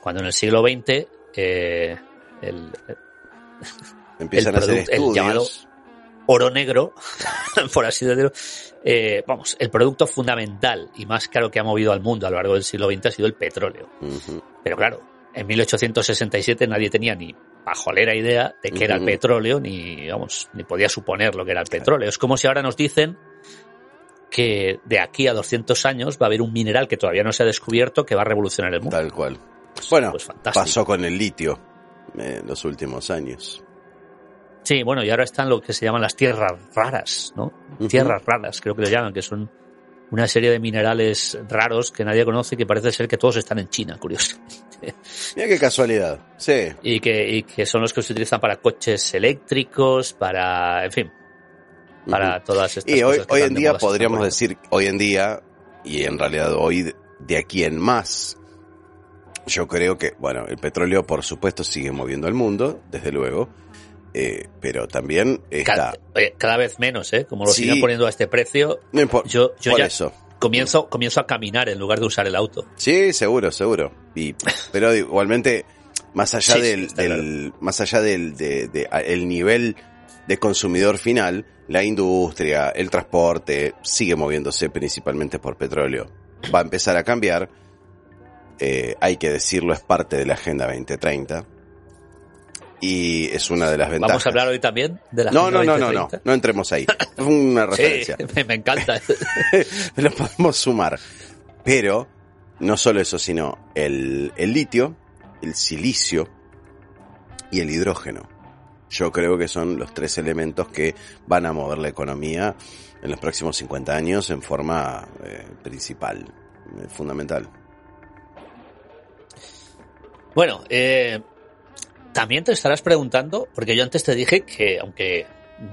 Cuando en el siglo XX eh, el, Empiezan El a hacer el llamado- oro negro, por así decirlo, eh, vamos, el producto fundamental y más caro que ha movido al mundo a lo largo del siglo XX ha sido el petróleo. Pero claro, en 1867 nadie tenía ni pajolera idea de qué era el petróleo, ni, vamos, ni podía suponer lo que era el petróleo. Es como si ahora nos dicen que de aquí a 200 años va a haber un mineral que todavía no se ha descubierto que va a revolucionar el mundo. Tal cual. Bueno, pues pasó con el litio eh, en los últimos años. Sí, bueno, y ahora están lo que se llaman las tierras raras, ¿no? Tierras raras, creo que lo llaman, que son una serie de minerales raros que nadie conoce y que parece ser que todos están en China, curioso. Mira qué casualidad. Sí. Y que, y que son los que se utilizan para coches eléctricos, para, en fin, para todas estas Y hoy, cosas que hoy tan en día podríamos decir, hoy en día, y en realidad hoy de- de aquí en más, yo creo que, bueno, el petróleo por supuesto sigue moviendo el mundo, desde luego, eh, pero también está... Cada, oye, cada vez menos, ¿eh? Como lo Sí. siguen poniendo a este precio, No yo, yo por ya eso. comienzo, comienzo a caminar en lugar de usar el auto. Sí, seguro, seguro. Y, pero igualmente, más allá Sí, sí, del, más allá del de, el nivel de consumidor final, la industria, el transporte, sigue moviéndose principalmente por petróleo. Va a empezar a cambiar. eh, hay que decirlo, es parte de la Agenda 2030. Y es una de las ventajas. Vamos a hablar hoy también de la no, no, no, no, no, 2030. no entremos ahí. Es una referencia. Sí, me encanta. lo podemos sumar. Pero no solo eso, sino el, el litio, el silicio y el hidrógeno. Yo creo que son los tres elementos que van a mover la economía en los próximos 50 años en forma eh, principal, eh, fundamental. Bueno, eh, también te estarás preguntando, porque yo antes te dije que aunque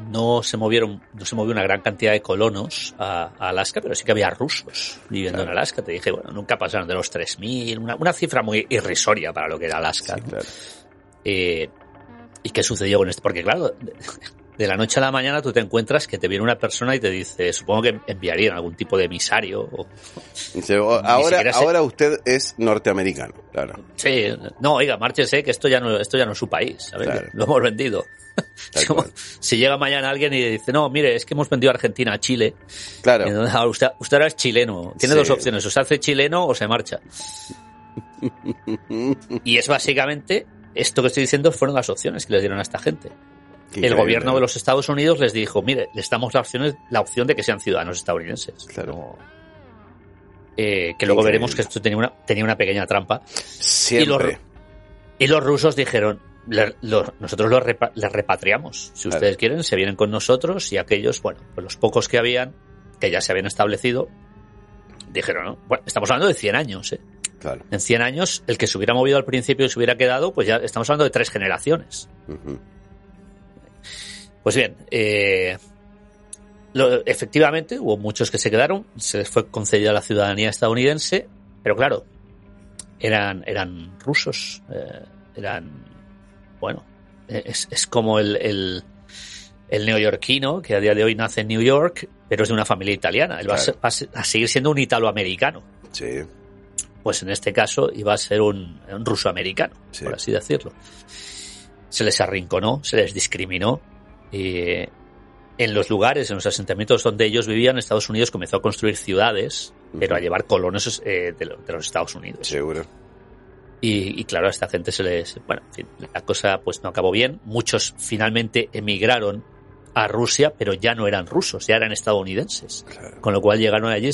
no se movieron, no se movió una gran cantidad de colonos a, a Alaska, pero sí que había rusos viviendo Claro. en Alaska. Te dije, bueno, nunca pasaron de los 3.000, una, una cifra muy irrisoria para lo que era Alaska. Sí, ¿no? claro. Eh, ¿Y qué sucedió con esto? Porque claro, de, la noche a la mañana tú te encuentras que te viene una persona y te dice, supongo que enviarían algún tipo de emisario. O, Dice, "O- ahora, siquiera sé- ahora usted es norteamericano, claro. sí, no, oiga, márchese, que esto ya no, esto ya no es su país, ¿sabes? Claro. Lo hemos vendido. Tal Es como cual. si llega mañana alguien y dice, no, mire, es que hemos vendido a Argentina a Chile. Claro. Entonces, ahora usted, usted ahora es chileno. Tiene Sí. dos opciones, o se hace chileno o se marcha. Y es básicamente, esto que estoy diciendo fueron las opciones que les dieron a esta gente. El gobierno de los Estados Unidos les dijo, mire, les damos la opción, la opción de que sean ciudadanos estadounidenses. Claro. Eh, que luego Increíble. veremos que esto tenía una, tenía una pequeña trampa. Siempre. Y los rusos dijeron, le- lo- nosotros los repa- les repatriamos. Si Claro. ustedes quieren, se vienen con nosotros y aquellos, bueno, pues los pocos que habían, que ya se habían establecido, dijeron, ¿no? Bueno, estamos hablando de 100 años, ¿eh? Claro. En 100 años, el que se hubiera movido al principio y se hubiera quedado, pues ya estamos hablando de tres generaciones. Pues bien, eh, lo- efectivamente hubo muchos que se quedaron, se les fue concedida la ciudadanía estadounidense, pero claro, eran, eran rusos, eh, eran, bueno, eh, es, es como el, el, el neoyorquino que a día de hoy nace en New York, pero es de una familia italiana, él va, a ser- va seguir siendo un italoamericano. Sí. Pues en este caso iba a ser un, un ruso-americano, Sí. por así decirlo. Se les arrinconó, se les discriminó. Y en los lugares, en los asentamientos donde ellos vivían, Estados Unidos comenzó a construir ciudades, pero a llevar colonos eh, de, lo- de los Estados Unidos. Seguro. Y, y claro, a esta gente se les... Bueno, en fin, la cosa pues no acabó bien. Muchos finalmente emigraron a Rusia, pero ya no eran rusos, ya eran estadounidenses. Claro. Con lo cual llegaron allí.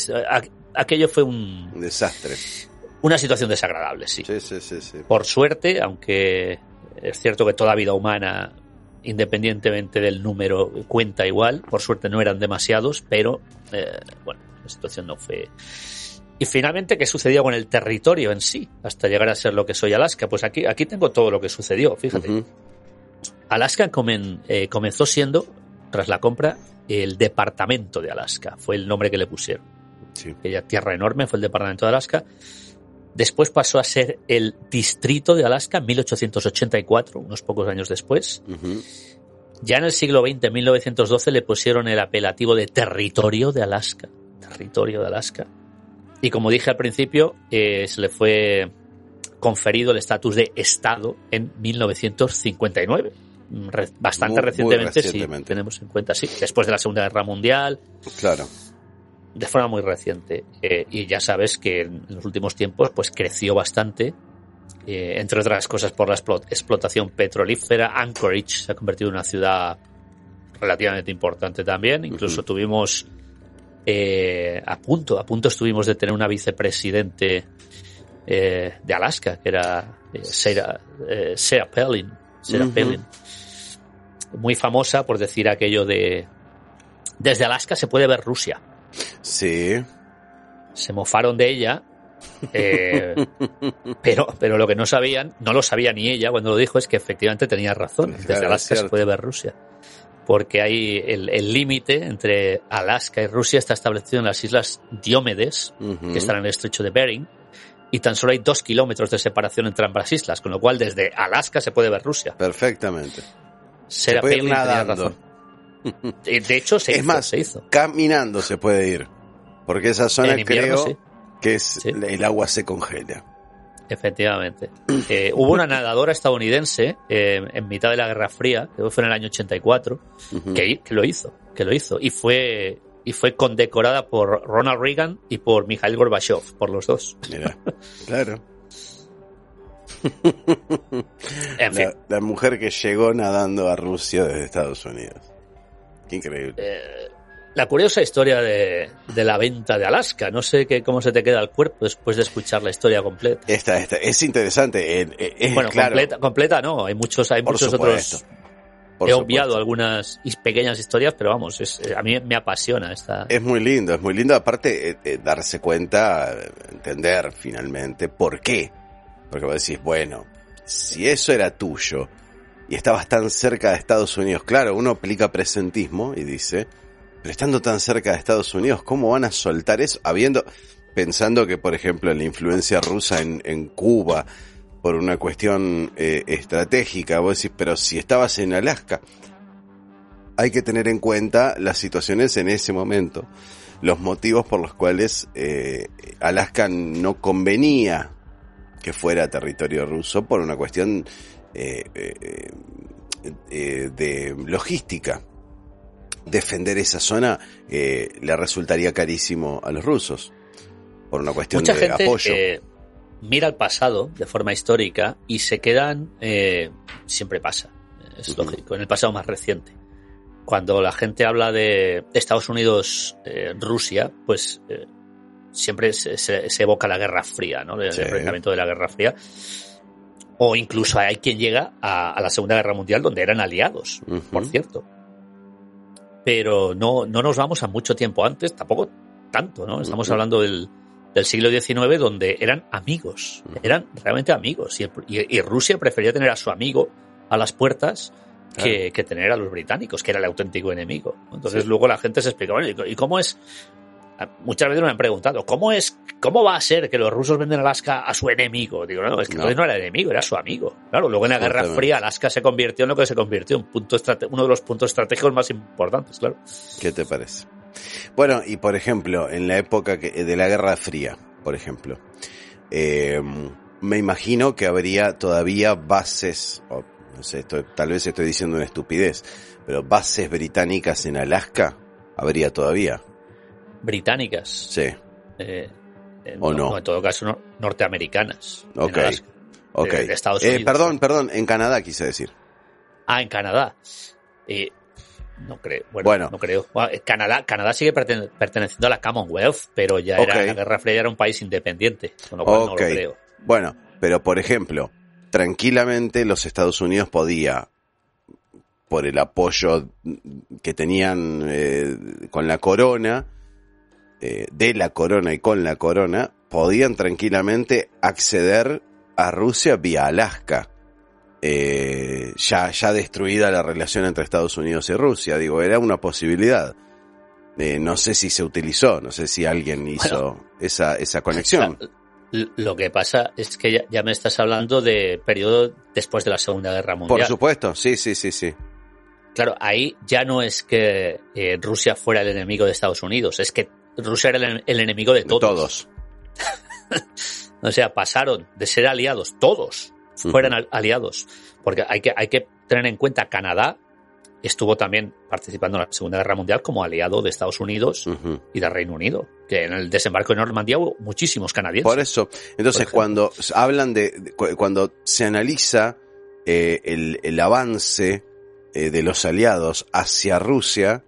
aquello fue un, Un desastre. una situación desagradable, sí. Sí, sí, sí, sí. Por suerte, aunque es cierto que toda vida humana, independientemente del número, cuenta igual, por suerte no eran demasiados, pero eh, bueno, la situación no fue... Y finalmente, ¿qué sucedió con el territorio en sí? Hasta llegar a ser lo que soy Alaska. Pues aquí, aquí tengo todo lo que sucedió, fíjate. Ujú. Alaska comen- eh, comenzó siendo, tras la compra, el departamento de Alaska. Fue el nombre que le pusieron. Sí. Aquella tierra enorme fue el departamento de Alaska. Después pasó a ser el distrito de Alaska en 1884, unos pocos años después. Ya en el siglo XX, en 1912, le pusieron el apelativo de territorio de Alaska. Territorio de Alaska. Y como dije al principio, eh, se le fue conferido el estatus de Estado en 1959. Mm, re- Bastante Muy- muy recientemente, recientemente. si tenemos en cuenta, sí. Después de la Segunda Guerra Mundial, Claro. De forma muy reciente. Eh, y ya sabes que en los últimos tiempos pues creció bastante, eh, entre otras cosas por la explo- explotación petrolífera. Anchorage se ha convertido en una ciudad relativamente importante también. Incluso tuvimos eh, a punto, a punto estuvimos de tener una vicepresidente eh, de Alaska, que era Sarah, Sarah Palin. Sarah Ujú. Palin. Muy famosa por decir aquello de desde Alaska se puede ver Rusia Sí. se mofaron de ella, eh, pero, pero lo que no sabían, no lo sabía ni ella cuando lo dijo, es que efectivamente tenía razón. Desde es Alaska se puede ver Rusia. Porque hay el el límite entre Alaska y Rusia está establecido en las islas Diómedes, que están en el estrecho de Bering, y tan solo hay dos kilómetros de separación entre ambas islas, con lo cual desde Alaska se puede ver Rusia. Perfectamente. Sarah puede ir nadando. razón. De de hecho, se Es hizo, más, se hizo. Caminando se puede ir. Porque esa zona invierno, creo sí. que es Sí. el agua se congela. Efectivamente. Eh, hubo una nadadora estadounidense eh, en mitad de la Guerra Fría, que fue en el año 84, Ujú. que, que lo hizo, que lo hizo. Y fue, y fue condecorada por Ronald Reagan y por Mikhail Gorbachev, por los dos. Mira, claro. En fin, La, la mujer que llegó nadando a Rusia desde Estados Unidos. Qué increíble. eh, la curiosa historia de, de la venta de Alaska. No sé qué, cómo se te queda el cuerpo después de escuchar la historia completa. Esta, esta, es interesante. eh, eh, es bueno, claro, completa, completa no, hay muchos, hay por muchos supuesto. otros. Por He supuesto. obviado algunas pequeñas historias, pero vamos, es, a mí me apasiona esta. Es muy lindo, es muy lindo. Aparte, eh, eh, darse cuenta, eh, entender finalmente por qué. Porque vos decís, bueno, si eso era tuyo y estabas tan cerca de Estados Unidos, claro, uno aplica presentismo y dice, pero estando tan cerca de Estados Unidos, ¿cómo van a soltar eso? Habiendo, pensando que, por ejemplo, la influencia rusa en, Cuba, por una cuestión eh, estratégica, vos decís, pero si estabas en Alaska, hay que tener en cuenta las situaciones en ese momento, los motivos por los cuales eh, Alaska no convenía que fuera territorio ruso por una cuestión eh, eh, eh, de logística. Defender esa zona le resultaría carísimo a los rusos por una cuestión Mucha de gente apoyo. mira al pasado de forma histórica y se quedan, eh, siempre pasa, es lógico, en el pasado más reciente. Cuando la gente habla de Estados Unidos, eh, Rusia, pues eh, siempre se, se- se evoca la Guerra Fría, ¿no? El Sí. enfrentamiento de la Guerra Fría. O incluso hay quien llega a, a la Segunda Guerra Mundial donde eran aliados, por cierto. Pero no, no nos vamos a mucho tiempo antes, tampoco tanto, ¿no? Estamos hablando del, del siglo XIX donde eran amigos, eran realmente amigos. Y, el- y- y Rusia prefería tener a su amigo a las puertas que, que tener a los británicos, que era el auténtico enemigo. Entonces Sí. luego la gente se explica, bueno, ¿y cómo es? Muchas veces me han preguntado, ¿cómo es, cómo va a ser que los rusos venden Alaska a su enemigo? Digo, no, es que No. no era enemigo, era su amigo. Claro, luego en la Guerra. Fría Alaska se convirtió en lo que se convirtió, un punto uno de los puntos estratégicos más importantes, claro. ¿Qué te parece? Bueno, y por ejemplo, en la época que- de la Guerra Fría, por ejemplo, eh, me imagino que habría todavía bases, no sé, esto- tal vez estoy diciendo una estupidez, pero bases británicas en Alaska, habría todavía. Británicas. Sí, eh, eh, ¿O no? En todo caso, no- norteamericanas. Ok. Alaska. ok. de Estados Eh, Unidos. perdón, perdón, en Canadá quise decir. Ah, en Canadá. Eh, no creo. Bueno, Bueno. no creo. Bueno, eh, Canadá, Canadá sigue pertene- perteneciendo a la Commonwealth, pero ya era la Guerra Fría era un país independiente, con lo cual Ok. no lo creo. Bueno, pero por ejemplo, tranquilamente los Estados Unidos podía, por el apoyo que tenían eh, con la corona, eh, de la corona y con la corona, podían tranquilamente acceder a Rusia vía Alaska. Eh, ya, ya destruida la relación entre Estados Unidos y Rusia, digo, era una posibilidad. Eh, no sé si se utilizó, no sé si alguien hizo esa, esa conexión. Lo que pasa es que ya, ya me estás hablando de periodo después de la Segunda Guerra Mundial. Por supuesto, sí, sí, sí, sí. Claro, ahí ya no es que eh, Rusia fuera el enemigo de Estados Unidos, es que Rusia era el, el enemigo de De todos. todos. O sea, pasaron de ser aliados, todos fueran al- aliados. Porque hay que, hay que tener en cuenta Canadá estuvo también participando en la Segunda Guerra Mundial como aliado de Estados Unidos y de Reino Unido. Que en el desembarco de Normandía hubo muchísimos canadienses. Por eso, entonces cuando hablan de, de- cu- cuando se analiza eh, el, el avance eh, de los aliados hacia Rusia,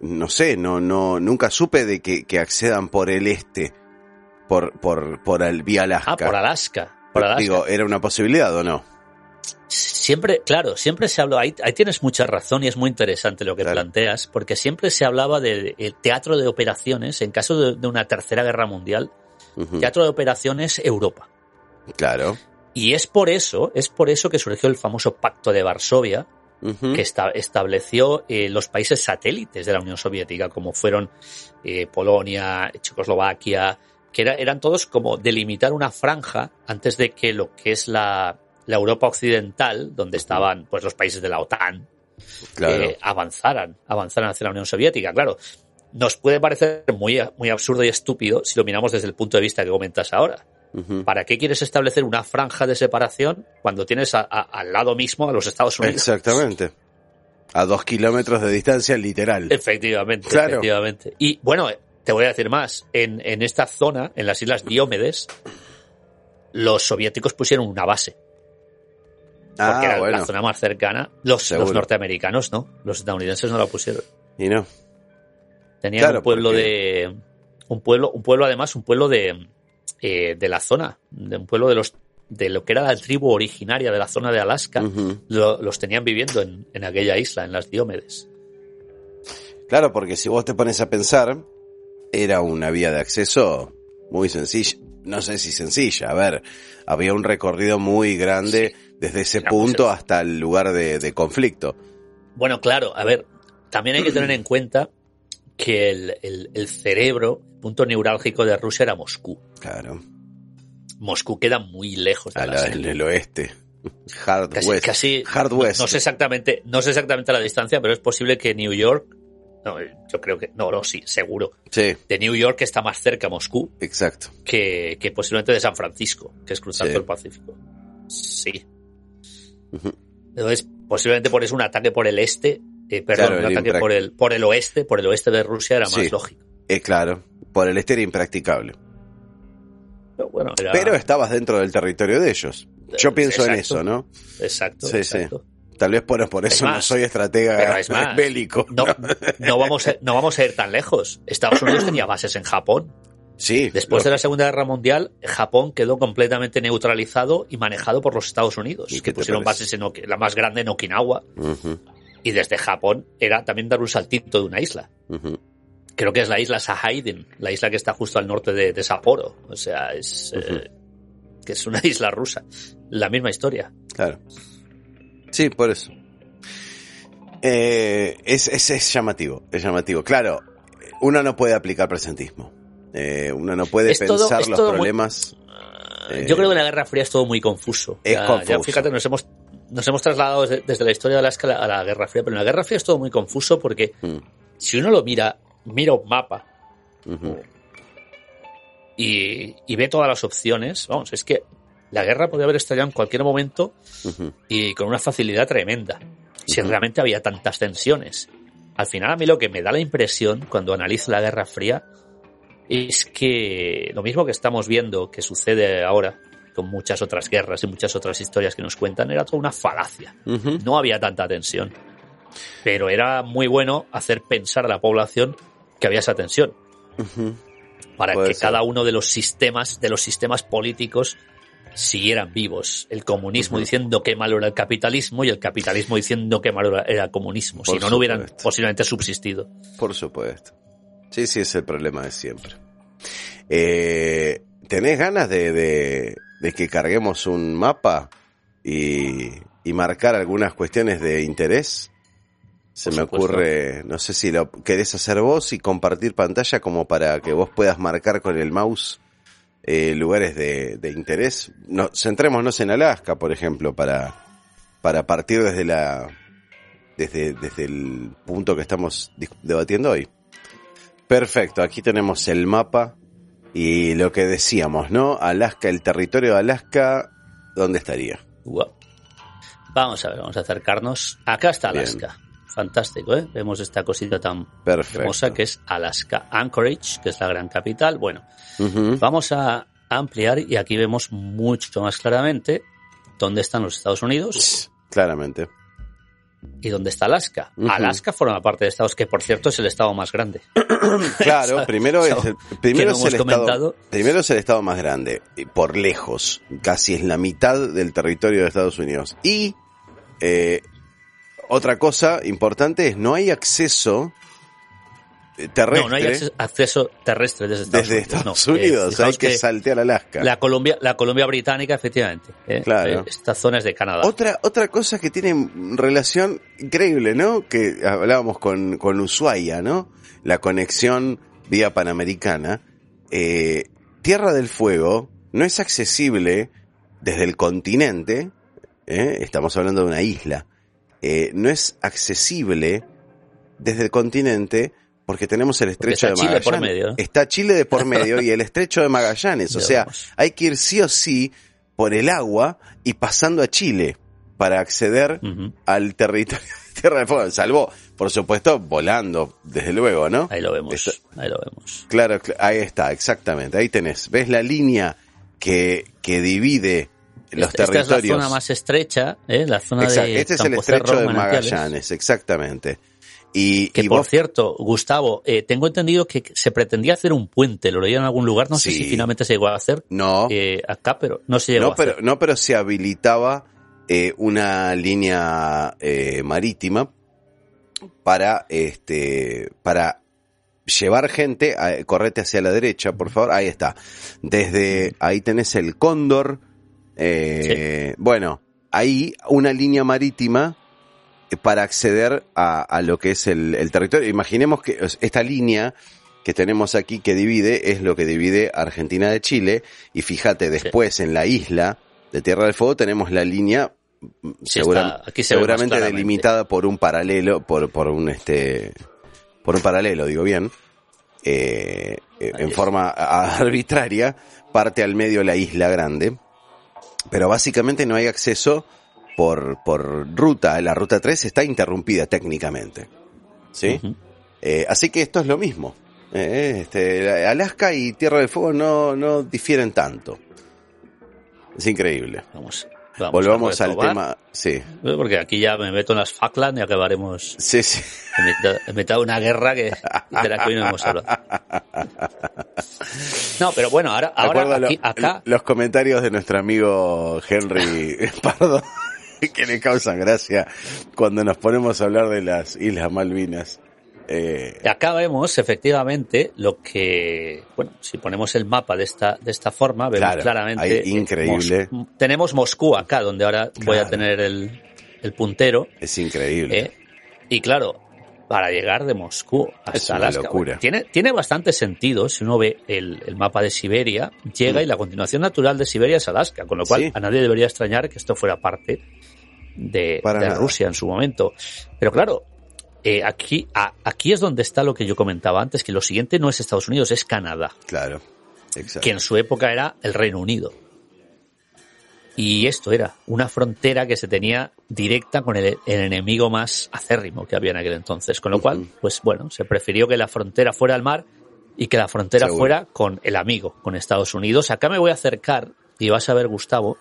no sé, no, no, nunca supe de que, que accedan por el este, por, por, por el vía Alaska. ah, por Alaska. Por Alaska. Digo, ¿era una posibilidad o no? Siempre, claro, siempre se habló, ahí, ahí tienes mucha razón y es muy interesante lo que Claro. planteas, porque siempre se hablaba del teatro de operaciones, en caso de, de una tercera guerra mundial, teatro de operaciones Europa. Claro. Y es por eso, es por eso que surgió el famoso Pacto de Varsovia, Que esta- estableció eh, los países satélites de la Unión Soviética, como fueron eh, Polonia, Checoslovaquia, que era- eran todos como delimitar una franja antes de que lo que es la, la Europa occidental, donde estaban pues los países de la OTAN, Claro. eh, avanzaran, avanzaran hacia la Unión Soviética. Claro, nos puede parecer muy, muy absurdo y estúpido si lo miramos desde el punto de vista que comentas ahora. ¿Para qué quieres establecer una franja de separación cuando tienes a- a- al lado mismo a los Estados Unidos? Exactamente. A dos kilómetros de distancia, literal. Efectivamente, Claro. efectivamente. Y bueno, te voy a decir más. En, en esta zona, en las Islas Diómedes, los soviéticos pusieron una base. Porque Ah, era bueno. la zona más cercana. Los, norteamericanos no. Los estadounidenses no la pusieron. Y no. Tenían Claro, un pueblo porque- de. Un pueblo, un pueblo además, un pueblo de, eh, de la zona. De un pueblo de los de lo que era la tribu originaria de la zona de Alaska. Lo- los tenían viviendo en, en aquella isla, en las Diómedes. Claro, porque si vos te pones a pensar, era una vía de acceso muy sencilla. No sé si sencilla, a ver, había un recorrido muy grande desde ese punto hasta el lugar de, de conflicto. Bueno, claro, a ver, también hay que tener en cuenta que el, el- el cerebro, el punto neurálgico de Rusia era Moscú. Claro, Moscú queda muy lejos de a la- en el oeste. Hard Casi, West. casi Hard West. No, sé exactamente, no sé exactamente la distancia, pero es posible que New York, no, yo creo que, no, no, sí, seguro. Sí, De New York está más cerca a Moscú exacto. que, que posiblemente de San Francisco, que es cruzando Sí. el Pacífico. Sí. Entonces, posiblemente por eso un ataque por el este, eh, perdón, Claro, un ataque por el, por el oeste, por el oeste de Rusia era Sí. más lógico. Eh, claro, por el este era impracticable. Pero bueno, era- Pero estabas dentro del territorio de ellos. Yo pienso en eso, ¿no? Exacto, Sí, sí. Tal vez por, por Es eso no soy estratega es más, bélico. No, no, vamos a, no vamos a ir tan lejos. Estados Unidos tenía bases en Japón. Sí. Después lo- de la Segunda Guerra Mundial, Japón quedó completamente neutralizado y manejado por los Estados Unidos, ¿Y qué que pusieron parece? bases en la más grande en Okinawa. Y desde Japón era también dar un saltito de una isla. Creo que es la isla Sahaidin, la isla que está justo al norte de, de Sapporo. O sea, es eh, que es una isla rusa. La misma historia. Claro. Sí, por eso. Eh, es, es, es llamativo, es llamativo. Claro, uno no puede aplicar presentismo. Eh, uno no puede Es pensar los muy- problemas. Eh, Yo creo que la Guerra Fría es todo muy confuso. Es Ya- confuso. ya fíjate, nos hemos, nos hemos trasladado desde, desde la historia de Alaska a la, a la Guerra Fría, pero en la Guerra Fría es todo muy confuso porque Mm, si uno lo mira, mira un mapa y, y ve todas las opciones, vamos, es que la guerra podía haber estallado en cualquier momento y con una facilidad tremenda, si realmente había tantas tensiones. Al final a mí lo que me da la impresión cuando analizo la Guerra Fría es que lo mismo que estamos viendo que sucede ahora con muchas otras guerras y muchas otras historias que nos cuentan era toda una falacia. No había tanta tensión. Pero era muy bueno hacer pensar a la población que había esa tensión para Puede que ser. cada uno de los sistemas de los sistemas políticos siguieran vivos. El comunismo diciendo que malo era el capitalismo y el capitalismo diciendo que malo era- el comunismo. Por si no, no hubieran posiblemente subsistido. Por supuesto. Sí, sí, es el problema de siempre. Eh, ¿Tenés ganas de, de, de que carguemos un mapa y, y marcar algunas cuestiones de interés? Se me ocurre, no sé si lo querés hacer vos y compartir pantalla como para que vos puedas marcar con el mouse eh, lugares de, de interés. No, centrémonos en Alaska, por ejemplo, para, para partir desde la desde, desde el punto que estamos debatiendo hoy. Perfecto, aquí tenemos el mapa y lo que decíamos, ¿no? Alaska, el territorio de Alaska, ¿dónde estaría? Vamos a ver, vamos a acercarnos. Acá está Bien. Alaska. Fantástico, ¿eh? Vemos esta cosita tan Perfecto. hermosa que es Alaska Anchorage, que es la gran capital. Bueno. Vamos a ampliar y aquí vemos mucho más claramente dónde están los Estados Unidos Claramente. Y dónde está Alaska. Alaska forma parte de Estados que, por cierto, es el estado más grande. Claro, primero es el, primero es el estado, primero es el estado más grande, por lejos, casi es la mitad del territorio de Estados Unidos. Y eh, otra cosa importante es no hay acceso terrestre No, no hay acceso, acceso terrestre desde Estados desde Unidos. Estados no. Eh, Unidos, hay fijaos que, saltear Alaska. la Colombia, la Colombia británica, efectivamente. ¿eh? Claro. Eh, Esta zona es de Canadá. Otra, otra cosa que tiene relación increíble, ¿no? Que hablábamos con, con Ushuaia, ¿no? La conexión vía panamericana. Eh, Tierra del Fuego no es accesible desde el continente, ¿eh? estamos hablando de una isla, eh, no es accesible desde el continente porque tenemos el estrecho está de Chile Magallanes. por medio. Está Chile de por medio y el estrecho de Magallanes. O sea, hay que ir sí o sí por el agua y pasando a Chile para acceder al territorio de Tierra del Fuego. Salvo, por supuesto, volando, desde luego, ¿no? Ahí lo vemos. Ahí lo vemos. Claro, cl- ahí está, exactamente. Ahí tenés. ¿Ves la línea que, que divide los esta, esta territorios? es la zona más estrecha, ¿eh? la zona Exacto, de Este es el Cerro, estrecho de. Magallanes, exactamente. Y, Que y por vos- cierto, Gustavo, eh, tengo entendido que se pretendía hacer un puente, lo leí en algún lugar, no sé Sí. si finalmente se llegó a hacer no, eh, acá, pero no se llegó no, a pero, hacer. no, pero se habilitaba eh, una línea eh, marítima para este para llevar gente, a- correte hacia la derecha, por favor, ahí está. Desde ahí tenés el Cóndor, eh, bueno, ahí una línea marítima para acceder a, a lo que es el, el territorio. Imaginemos que es- esta línea que tenemos aquí que divide es lo que divide Argentina de Chile. Y fíjate después en la isla de Tierra del Fuego tenemos la línea mm, Sí, segura- está- aquí se ve más seguramente delimitada por un paralelo por por un este por un paralelo digo bien eh, eh, en forma arbitraria parte al medio la isla grande. Pero básicamente no hay acceso por, por ruta. La ruta 3 está interrumpida técnicamente. ¿Sí? Eh, así que esto es lo mismo. Eh, este, Alaska y Tierra del Fuego no, no difieren tanto. Es increíble. Vamos, vamos Volvamos al tema. Sí. Porque aquí ya me meto en las Falkland y acabaremos sí, sí. en mitad, en mitad de una guerra que, de la que hoy no hemos hablado. No, pero bueno, ahora, ahora aquí, acá. Los comentarios de nuestro amigo Henry Pardo, que le causan gracia cuando nos ponemos a hablar de las Islas Malvinas. Eh, acá vemos efectivamente lo que, bueno, si ponemos el mapa de esta, de esta forma, vemos claramente. increíble. tenemos Moscú acá, donde ahora voy a tener el, el puntero. Es increíble. Eh, y claro, para llegar de Moscú hasta Alaska. Locura. tiene, tiene bastante sentido si uno ve el, el mapa de Siberia, llega mm. y la continuación natural de Siberia es Alaska, con lo cual a nadie debería extrañar que esto fuera parte de, de Rusia en su momento. Pero claro, eh, aquí, aquí es donde está lo que yo comentaba antes, que lo siguiente no es Estados Unidos, es Canadá. Claro, exacto. Que en su época era el Reino Unido. Y esto era una frontera que se tenía directa con el, enemigo más acérrimo que había en aquel entonces. Con lo cual, pues bueno, se prefirió que la frontera fuera al mar y que la frontera fuera con el amigo, con Estados Unidos. Acá me voy a acercar y vas a ver, Gustavo,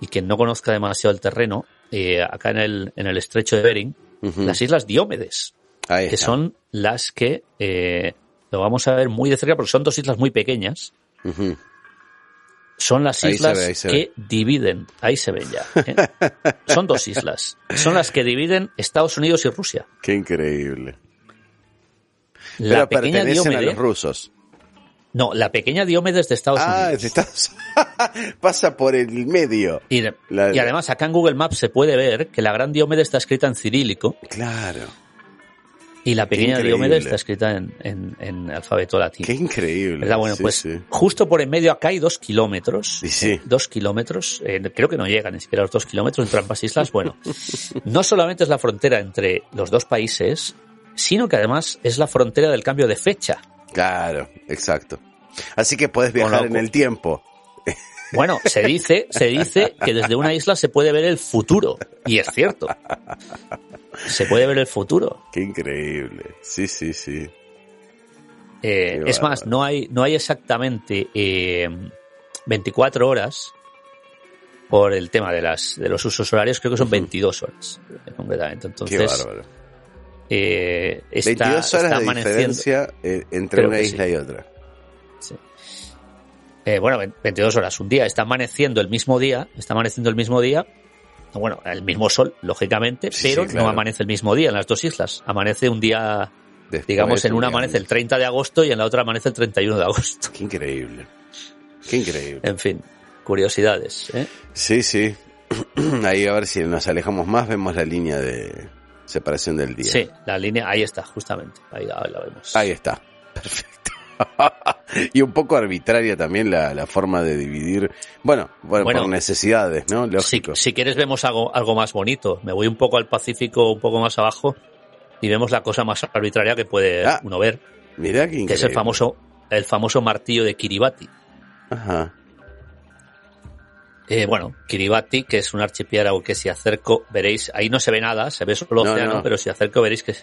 y quien no conozca demasiado el terreno, eh, acá en el, en el estrecho de Bering, las islas Diómedes, que son las que eh, lo vamos a ver muy de cerca porque son dos islas muy pequeñas. Son las islas que dividen, ahí se ven ya. ¿eh? son dos islas. Son las que dividen Estados Unidos y Rusia. Qué increíble. La Pero pequeña pertenecen a los rusos. No, la pequeña Diomedes de Estados ah, Unidos. De Estados... Pasa por el medio. Y, además acá en Google Maps se puede ver que la gran Diomedes está escrita en cirílico. Claro. Y la pequeña Diomedes está escrita en, alfabeto latino. Qué increíble. ¿Verdad? Bueno, pues justo por en medio acá hay dos kilómetros. Sí, Dos kilómetros. Eh, creo que no llegan ni siquiera los dos kilómetros entre ambas islas. Bueno, no solamente es la frontera entre los dos países, sino que además es la frontera del cambio de fecha. Claro, exacto. Así que puedes viajar en el tiempo. Bueno, se dice, se dice que desde una isla se puede ver el futuro. Y es cierto. Se puede ver el futuro. Qué increíble. Sí, sí, sí. Eh, es más, no hay, no hay exactamente 24 eh, horas por el tema de las de los usos horarios, creo que son 22 horas, completamente. Entonces, Qué bárbaro. Eh, 22 horas de diferencia eh, entre una isla y otra. Sí. Eh, bueno, 22 horas, un día, está amaneciendo el mismo día, está amaneciendo el mismo día, bueno, el mismo sol, lógicamente, pero no amanece el mismo día en las dos islas, amanece un día, digamos, en una amanece el 30 de agosto y en la otra amanece el 31 de agosto. Qué increíble, qué increíble. En fin, curiosidades, ¿eh? Sí, sí. Ahí a ver si nos alejamos más, vemos la línea de, separación del día. Sí, la línea, ahí está, justamente. Ahí, la vemos. Ahí está. Perfecto. y un poco arbitraria también la, forma de dividir. Bueno, bueno, por necesidades, ¿no? Si, si, quieres vemos algo, algo más bonito. Me voy un poco al Pacífico, un poco más abajo, y vemos la cosa más arbitraria que puede ah, uno ver. Mira que es el famoso, el famoso martillo de Kiribati. Ajá. Eh, bueno, Kiribati, que es un archipiélago que si acerco veréis, ahí no se ve nada, se ve solo el océano, pero si acerco veréis que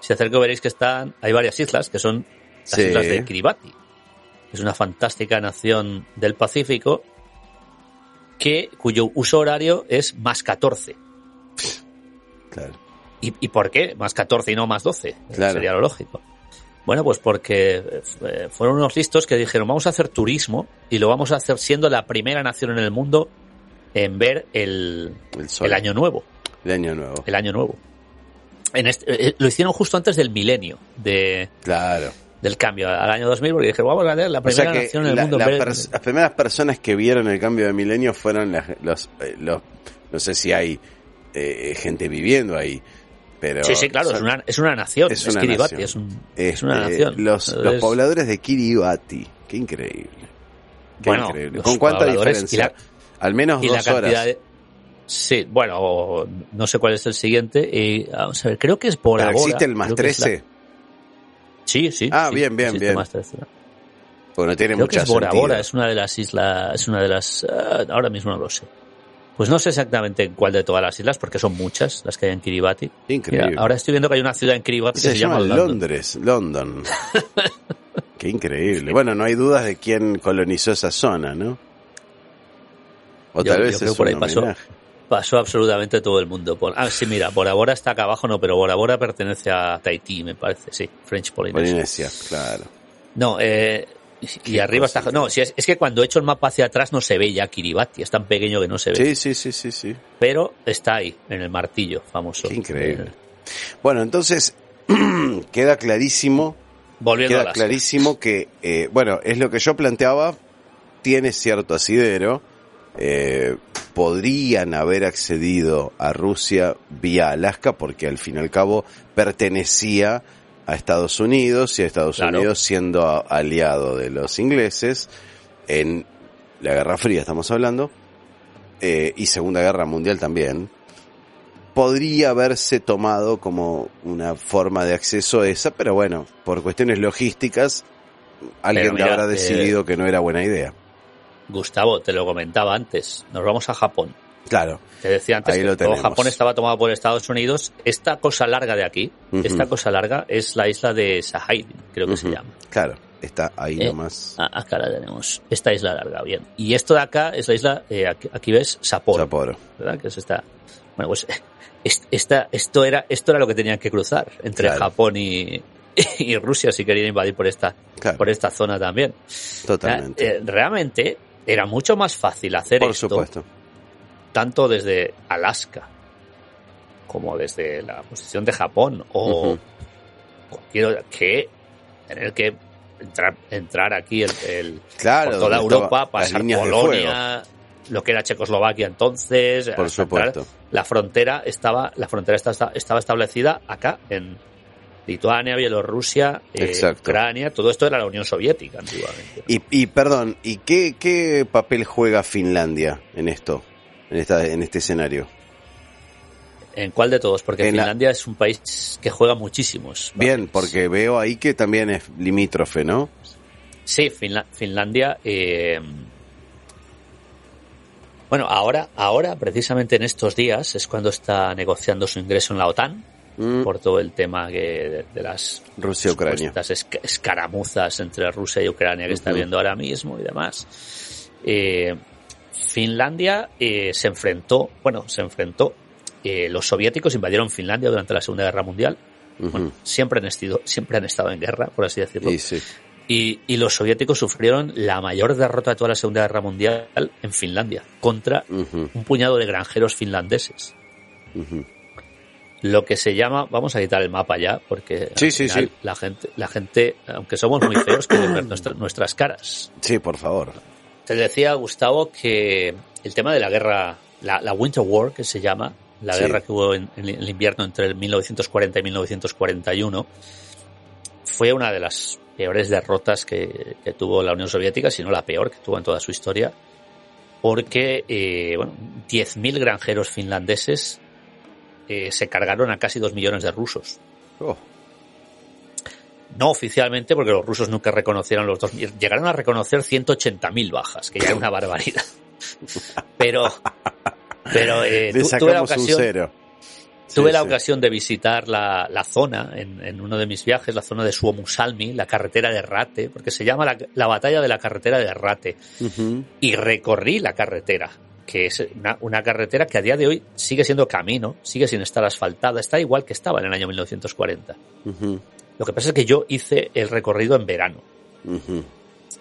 si acerco veréis que están, hay varias islas que son las islas de Kiribati. Es una fantástica nación del Pacífico que cuyo uso horario es más 14. Claro. ¿Y, ¿Y, por qué? Más 14 y no más 12. Sería lo lógico. Bueno, pues porque eh, fueron unos listos que dijeron, vamos a hacer turismo y lo vamos a hacer siendo la primera nación en el mundo en ver el, el, año nuevo. El año nuevo. El año nuevo. En este, eh, lo hicieron justo antes del milenio de, claro. Del cambio, al año 2000, porque dijeron, vamos a ver la primera nación en el mundo. Las primeras personas que vieron el cambio de milenio fueron los, eh, los, no sé si hay gente viviendo ahí, sí, sí, claro, es, una, es una nación. Es, una Kiribati, nación. Es, una este, nación. Los, los pobladores de Kiribati, qué increíble. Qué bueno, increíble. ¿Con cuánta diferencia? Al menos dos horas. Sí, bueno, no sé cuál es el siguiente. Y, vamos a ver, creo que es por ahora. ¿Existe el más 13? Sí, sí. Ah, bien, bien, bien. Más 13. Bueno, tiene creo que es Bora Bora, es una de las islas, es una de las, ah, ahora mismo no lo sé. Pues no sé exactamente cuál de todas las islas, porque son muchas las que hay en Kiribati. Increíble. ahora estoy viendo que hay una ciudad en Kiribati se que se, llama, Londres. London. Qué increíble. Bueno, no hay dudas de quién colonizó esa zona, ¿no? O tal vez es por ahí pasó, pasó absolutamente todo el mundo. Por, ah, sí, mira, Bora Bora está acá abajo, no, pero Bora Bora pertenece a Tahití, me parece, sí, French Polynesia. Polinesia, claro. No, eh, Y, arriba está... No, si es, es, que cuando he hecho el mapa hacia atrás no se ve ya Kiribati, es tan pequeño que no se ve. Sí, sí, sí, sí, sí. Pero está ahí, en el martillo famoso. Qué increíble. Bueno, entonces queda clarísimo Volviendo queda a clarísimo que, eh, bueno, es lo que yo planteaba, tiene cierto asidero, eh, podrían haber accedido a Rusia vía Alaska porque al fin y al cabo pertenecía a Estados Unidos y a Estados Claro. Unidos siendo aliado de los ingleses en la Guerra Fría estamos hablando eh, y Segunda Guerra Mundial también podría haberse tomado como una forma de acceso a esa, pero bueno, por cuestiones logísticas, alguien mira, habrá eh, decidido que no era buena idea. Gustavo, te lo comentaba antes. Nos vamos a Japón. Claro, Te decía antes Ahí que lo todo tenemos. Japón estaba tomado por Estados Unidos. Esta cosa larga de aquí, esta cosa larga es la isla de Sahaidin, creo que se llama. claro, está ahí Eh, nomás. Acá la tenemos. Esta isla larga, bien. Y esto de acá es la isla, eh, aquí, aquí ves, Sapporo. Sapporo. ¿verdad? Que es esta. Bueno, pues es- esta, esto era, esto era lo que tenían que cruzar entre Claro. Japón y, y Rusia si querían invadir por esta, Claro, por esta zona también. totalmente. Eh, realmente era mucho más fácil hacer por esto supuesto. tanto desde Alaska como desde la posición de Japón o cualquier otra, que tener que entrar, entrar aquí el, el- Claro, por toda Europa, pasar. Polonia, lo que era Checoslovaquia entonces, Por supuesto. la frontera estaba la frontera estaba, estaba establecida acá en Lituania, Bielorrusia, eh. Ucrania, todo esto era la Unión Soviética antiguamente. Y, y perdón, ¿y qué, qué papel juega Finlandia en esto? En, esta, en este escenario. ¿En cuál de todos? Porque En la- Finlandia es un país que juega muchísimos. Bien, porque veo ahí que también es limítrofe, ¿no? Sí, Finla- Finlandia. eh, bueno, ahora, ahora, precisamente en estos días, es cuando está negociando su ingreso en la OTAN, Mm, por todo el tema que, de, de las Rusia-Ucrania. supuestas esc- escaramuzas entre Rusia y Ucrania que está viendo ahora mismo y demás. Eh, Finlandia eh, se enfrentó, bueno, se enfrentó. eh, los soviéticos invadieron Finlandia durante la Segunda Guerra Mundial. Bueno, siempre han, estido, siempre han estado en guerra, por así decirlo. Y sí. Y, y los soviéticos sufrieron la mayor derrota de toda la Segunda Guerra Mundial en Finlandia, contra un puñado de granjeros finlandeses. Lo que se llama, vamos a quitar el mapa ya, porque Sí, sí, sí. la gente, la gente, aunque somos muy feos, quieren ver nuestra- nuestras caras. Sí, por favor. Te decía, Gustavo, que el tema de la guerra, la, la Winter War, que se llama, la Sí. guerra que hubo en, en el invierno entre el 1940 y 1941, fue una de las peores derrotas que, que tuvo la Unión Soviética, si no la peor que tuvo en toda su historia, porque eh, bueno, 10.000 granjeros finlandeses eh, se cargaron a casi 2 millones de rusos. Oh, No oficialmente, porque los rusos nunca reconocieron los dos. Llegaron a reconocer 180.000 bajas, que ya era una barbaridad. Pero, pero eh, tu- tuve la ocasión, cero. tuve Sí, la sí. ocasión de visitar la, la zona en, en uno de mis viajes, la zona de Suomusalmi, la carretera de Rate, porque se llama la, la batalla de la carretera de Rate. Y recorrí la carretera, que es una, una carretera que a día de hoy sigue siendo camino, sigue sin estar asfaltada, está igual que estaba en el año 1940. Ujú, Lo que pasa es que yo hice el recorrido en verano.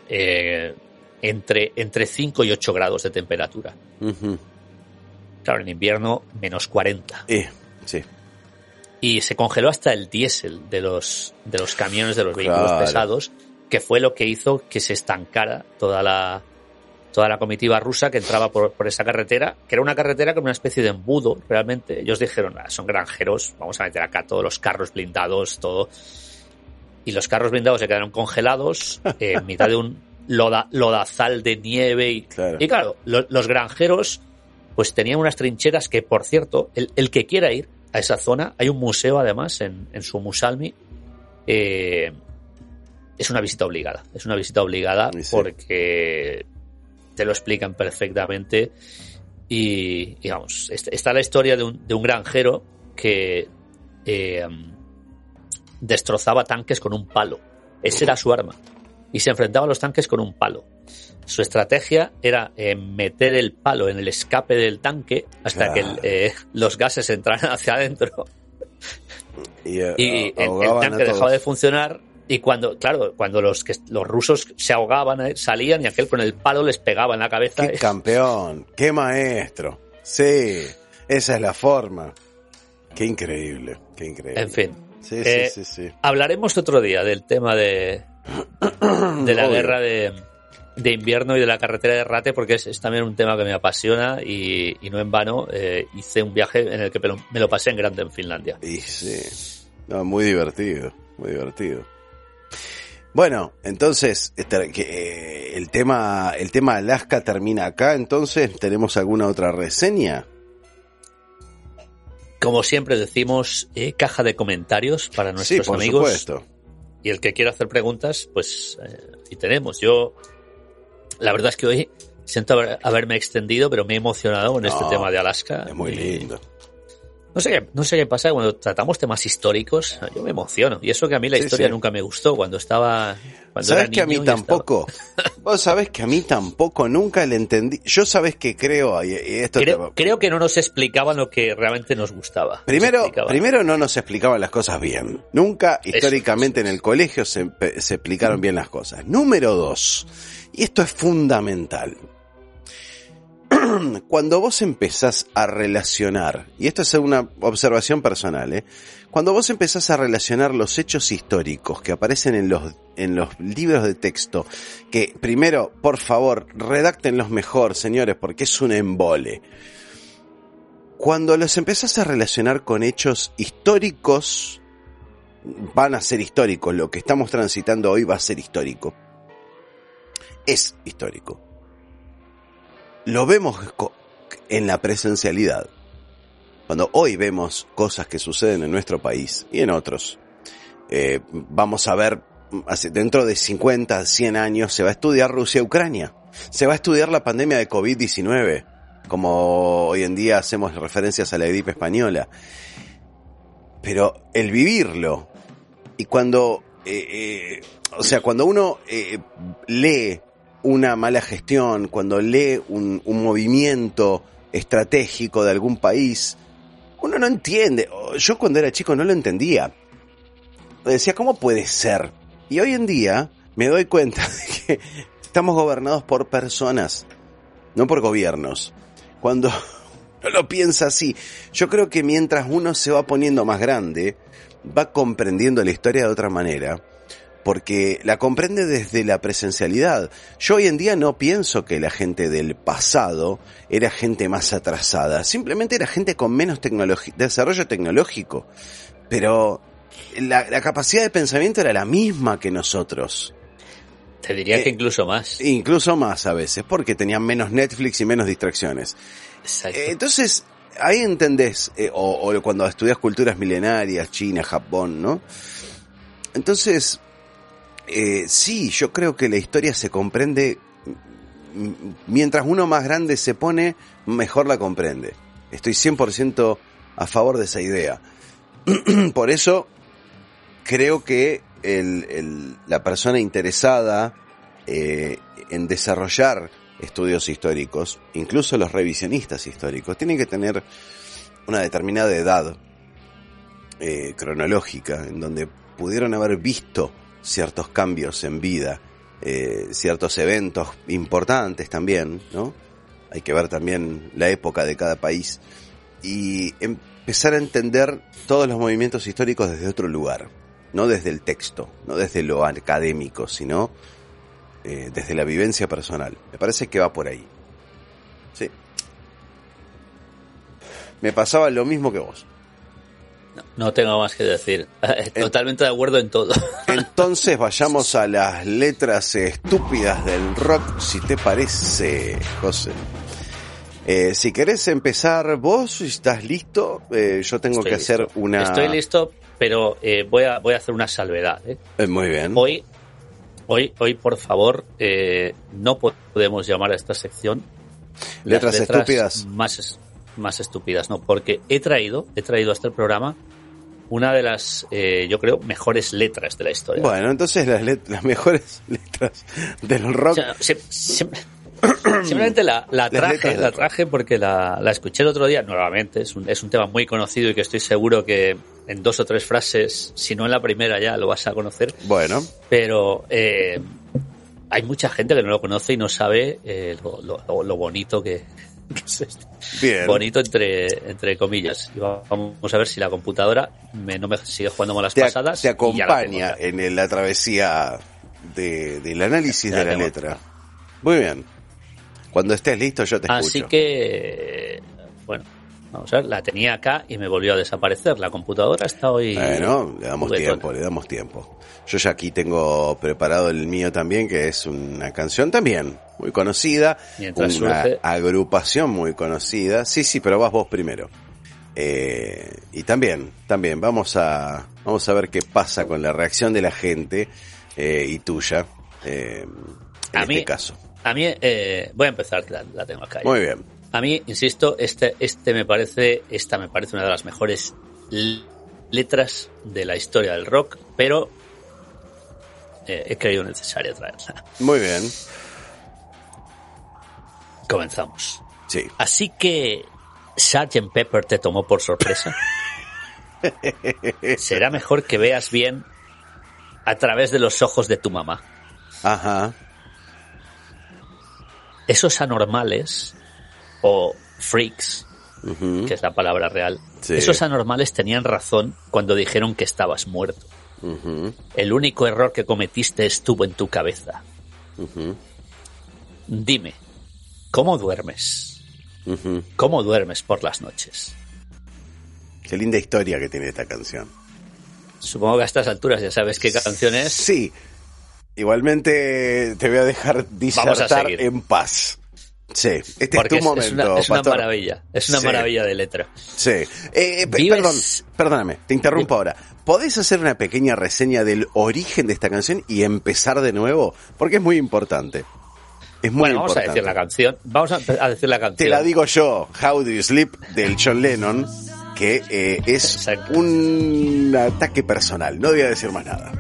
eh, entre, entre 5 y 8 grados de temperatura. Claro, en invierno menos 40. Eh, sí. Y se congeló hasta el diésel de los, de los camiones de los vehículos Claro. pesados, que fue lo que hizo que se estancara toda la, toda la comitiva rusa que entraba por, por esa carretera, que era una carretera con una especie de embudo, realmente. Ellos dijeron, "Ah, son granjeros, vamos a meter acá todos los carros blindados, todo. Y los carros blindados se quedaron congelados eh, en mitad de un loda- lodazal de nieve y Claro. y claro, lo- los granjeros pues tenían unas trincheras que, por cierto, el, el que quiera ir a esa zona, hay un museo además en, en Sumusalmi, eh, es una visita obligada, es una visita obligada sí. porque te lo explican perfectamente. Y, est- está la historia de un, de un granjero que eh, destrozaba tanques con un palo, ese era su arma. Y se enfrentaba a los tanques con un palo. Su estrategia era eh, meter el palo en el escape del tanque hasta que el, eh, los gases entraran hacia adentro. Y, y el, el tanque dejaba de funcionar Y cuando, claro, cuando los que los rusos se ahogaban, eh, salían y aquel con el palo les pegaba en la cabeza. Qué campeón, qué maestro. Sí, esa es la forma. Qué increíble, qué increíble. En fin. Sí, Eh, sí, sí, sí. Hablaremos otro día del tema de, de la Obvio. guerra de, de invierno y de la carretera de Rate, porque es, es también un tema que me apasiona y, y no en vano eh, hice un viaje en el que me lo, me lo pasé en grande en Finlandia. Y sí. No, muy divertido, muy divertido. Bueno, entonces este, que, eh, el tema el tema Alaska termina acá, entonces tenemos alguna otra reseña. Como siempre decimos, eh, caja de comentarios para Sí, nuestros por amigos. supuesto. Y el que quiera hacer preguntas, pues eh, aquí tenemos. Yo, la verdad es que hoy siento haber- haberme extendido, pero me he emocionado con este tema de Alaska. Es muy Y lindo. No sé, qué- no sé qué pasa cuando tratamos temas históricos, yo me emociono. Y eso que a mí la Sí, historia sí. nunca me gustó cuando estaba... Cuando ¿Sabes era que a mí estaba- tampoco? Vos sabés que a mí tampoco, nunca le entendí. Yo sabés que creo, y, te- Creo, que no nos explicaban lo que realmente nos gustaba. Primero, primero no nos explicaban las cosas bien. Nunca históricamente eso, en el colegio se, se explicaron bien las cosas. Número dos, y esto es fundamental. Cuando vos empezás a relacionar, y esto es una observación personal, ¿eh? cuando vos empezás a relacionar los hechos históricos que aparecen en los, en los libros de texto, que primero, por favor, redáctenlos mejor, señores, porque es un embole. Cuando los empezás a relacionar con hechos históricos, van a ser históricos. Lo que estamos transitando hoy va a ser histórico. Es histórico. Lo vemos en la presencialidad. Cuando hoy vemos cosas que suceden en nuestro país y en otros, eh, vamos a ver, dentro de 50, 100 años, se va a estudiar Rusia-Ucrania. Se va a estudiar la pandemia de COVID-19 como hoy en día hacemos referencias a la gripe española. Pero el vivirlo, y cuando, eh, eh, o sea, cuando uno lee una mala gestión, cuando lee un, un movimiento estratégico de algún país, uno no entiende. Yo cuando era chico no lo entendía. Decía, ¿cómo puede ser? Y hoy en día me doy cuenta de que estamos gobernados por personas, no por gobiernos. Cuando no lo piensa así, yo creo que mientras uno se va poniendo más grande, va comprendiendo la historia de otra manera, porque la comprende desde la presencialidad. Yo hoy en día no pienso que la gente del pasado era gente más atrasada, simplemente era gente con menos desarrollo tecnológico, pero la, la capacidad de pensamiento era la misma que nosotros. Te diría eh, que incluso más. Incluso más a veces, porque tenían menos Netflix y menos distracciones. Exacto. Eh, entonces, ahí entendés, eh, o, o cuando estudias culturas milenarias, China, Japón, ¿no? Entonces, eh, sí, yo creo que la historia se comprende, mientras uno más grande se pone, mejor la comprende. Estoy 100% a favor de esa idea. Por eso, creo que la persona interesada eh, en desarrollar estudios históricos, incluso los revisionistas históricos, tienen que tener una determinada edad eh, cronológica en donde pudieron haber visto ciertos cambios en vida, eh, ciertos eventos importantes también, ¿no? Hay que ver también la época de cada país y empezar a entender todos los movimientos históricos desde otro lugar, no desde el texto, no desde lo académico, sino eh, desde la vivencia personal. Me parece que va por ahí. Sí. Me pasaba lo mismo que vos. No, tengo más que decir. Totalmente de acuerdo en todo. Entonces vayamos a las letras estúpidas del rock, si te parece, José. Eh, si querés empezar vos, si estás listo, eh, yo tengo Estoy que hacer una... Estoy listo, pero eh, voy, a, voy a hacer una salvedad. ¿eh? Muy bien. Hoy, hoy, hoy, por favor, eh, no podemos llamar a esta sección las Letras estúpidas. Más, más estúpidas, no, porque he traído, he traído a este programa una de las, eh, yo creo, mejores letras de la historia. Bueno, entonces las, let- las mejores letras del O rock... sea, siempre, Simplemente la, traje, la traje porque la, la escuché el otro día nuevamente. Es un, es un tema muy conocido y que estoy seguro que en dos o tres frases, si no en la primera ya lo vas a conocer. Bueno, Pero eh, hay mucha gente que no lo conoce y no sabe eh, lo, lo- lo bonito que. bien. Bonito entre, entre comillas. Y va- vamos a ver si la computadora me- no me sigue jugando malas Te, pasadas. te la acompaña acá. en la travesía de- del análisis Ya de la letra. Muy bien. Cuando estés listo yo te Así escucho. que, bueno, vamos a ver, la tenía acá y me volvió a desaparecer. La computadora está hoy. Bueno, le damos juguetona. tiempo, le damos tiempo. Yo ya aquí tengo preparado el mío también, que es una canción también muy conocida, Mientras una surge. agrupación muy conocida. Sí, sí, pero vas vos primero. Eh, y también, también, vamos a, vamos a ver qué pasa con la reacción de la gente eh, y tuya eh, en A este mí- caso. A mí, eh, voy a empezar, la, la tengo acá. Muy bien. A mí, insisto, este, este me parece, esta me parece una de las mejores letras de la historia del rock, pero eh, he creído necesaria traerla. Muy bien. Comenzamos. Sí. Así que Sgt. Pepper te tomó por sorpresa. Será mejor que veas bien a través de los ojos de tu mamá. Ajá. Esos anormales o freaks, que es la palabra real, Sí. esos anormales tenían razón cuando dijeron que estabas muerto. El único error que cometiste estuvo en tu cabeza. Dime, ¿cómo duermes? ¿Cómo duermes por las noches? Qué linda historia que tiene esta canción. Supongo que a estas alturas ya sabes qué canción es. Sí. Igualmente te voy a dejar Vamos a disertar en paz. Sí, este es tu momento. es una, es una pastor. maravilla, es una Sí. maravilla de letra. Sí. Eh, eh, Vives- Perdón, perdóname, te interrumpo ahora. ¿Podés hacer una pequeña reseña del origen de esta canción y empezar de nuevo? Porque es muy importante. Es muy Bueno, vamos a importante. decir la canción. Vamos a, a decir la canción. Te la digo yo, How Do You Sleep del John Lennon, que eh, es Exacto. un ataque personal. No voy a decir más nada.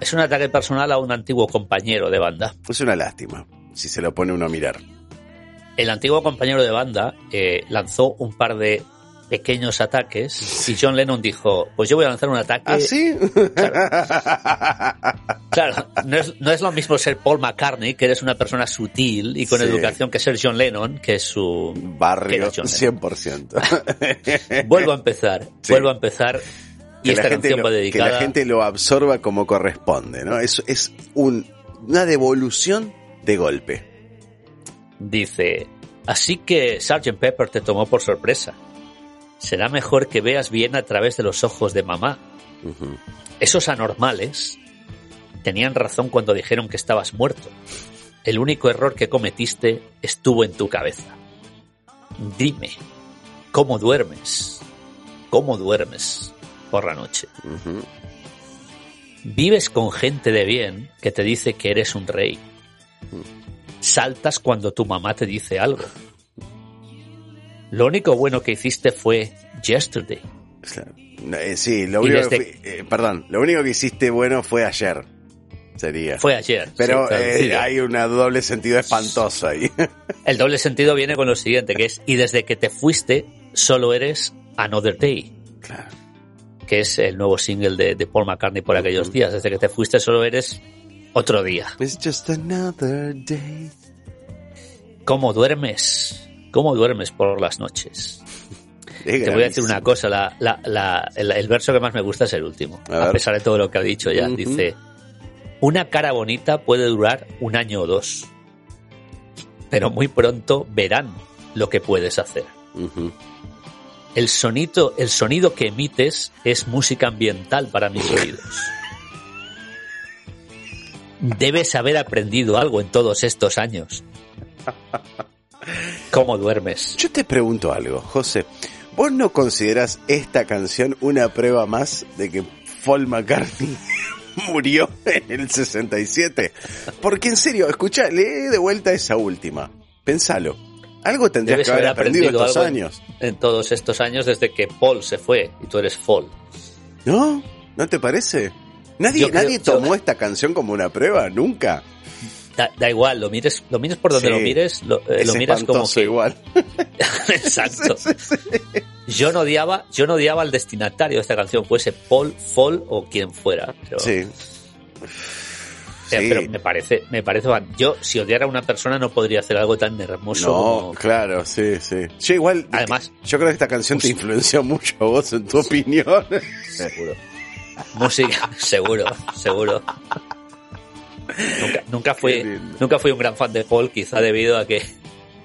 Es un ataque personal a un antiguo compañero de banda. Es una lástima si se lo pone uno a mirar. El antiguo compañero de banda eh, lanzó un par de pequeños ataques y John Lennon dijo, pues yo voy a lanzar un ataque. ¿Ah, sí? Claro, no es, no es lo mismo ser Paul McCartney, que eres una persona sutil y con Sí. educación, que ser John Lennon, que es su... que Barrio, era John Lennon. 100%. Vuelvo a empezar, Sí. vuelvo a empezar. Y que, esta la gente canción lo, va que dedicada... la gente lo absorba como corresponde, ¿no? Es, es un, una devolución de golpe. Dice, así que Sgt. Pepper te tomó por sorpresa. Será mejor que veas bien a través de los ojos de mamá. Esos anormales tenían razón cuando dijeron que estabas muerto. El único error que cometiste estuvo en tu cabeza. Dime, ¿cómo duermes? ¿Cómo duermes por la noche? Vives con gente de bien que te dice que eres un rey. Saltas cuando tu mamá te dice algo. Lo único bueno que hiciste fue yesterday. Eh, sí, lo único que desde- eh, perdón, lo único que hiciste bueno fue ayer. Sería. Fue ayer. Pero sí, eh, hay un doble sentido espantoso ahí. El doble sentido viene con lo siguiente, que es, y desde que te fuiste, solo eres Another Day, claro. que es el nuevo single de, de Paul McCartney por aquellos días. Desde que te fuiste, solo eres otro día. It's just another day. ¿Cómo duermes? ¿Cómo duermes por las noches? Es Te voy a decir una cosa, la, la- la- el, el verso que más me gusta es el último, A pesar de todo lo que ha dicho ya. Dice, una cara bonita puede durar un año o dos, pero muy pronto verán lo que puedes hacer. El sonido, el sonido que emites es música ambiental para mis oídos. Debes haber aprendido algo en todos estos años. ¿Cómo duermes? Yo te pregunto algo, José. ¿Vos no considerás esta canción una prueba más de que Paul McCartney murió en el 67? Porque en serio, escucha, lee de vuelta esa última. Pensalo. Algo tendrías Debes que haber aprendido aprendido estos años. en, en todos estos años desde que Paul se fue y tú eres Paul. ¿No? ¿No te parece? Nadie, creo- nadie yo- tomó esta canción como una prueba, nunca. Da, da igual, lo mires, lo mires por donde Sí. lo mires, lo, eh, lo miras como que igual. Exacto. Yo no odiaba, yo no odiaba al destinatario de esta canción, fuese Paul, Fall o quien fuera. Pero, Sí. eh, pero Sí. me parece, me parece, yo si odiara a una persona no podría hacer algo tan hermoso No, como, claro, sí, sí. Yo igual, Además- yo creo que esta canción te influenció mucho a vos en tu opinión. seguro. Música, seguro, seguro. Nunca, nunca fui, nunca fui un gran fan de Paul, quizá debido a que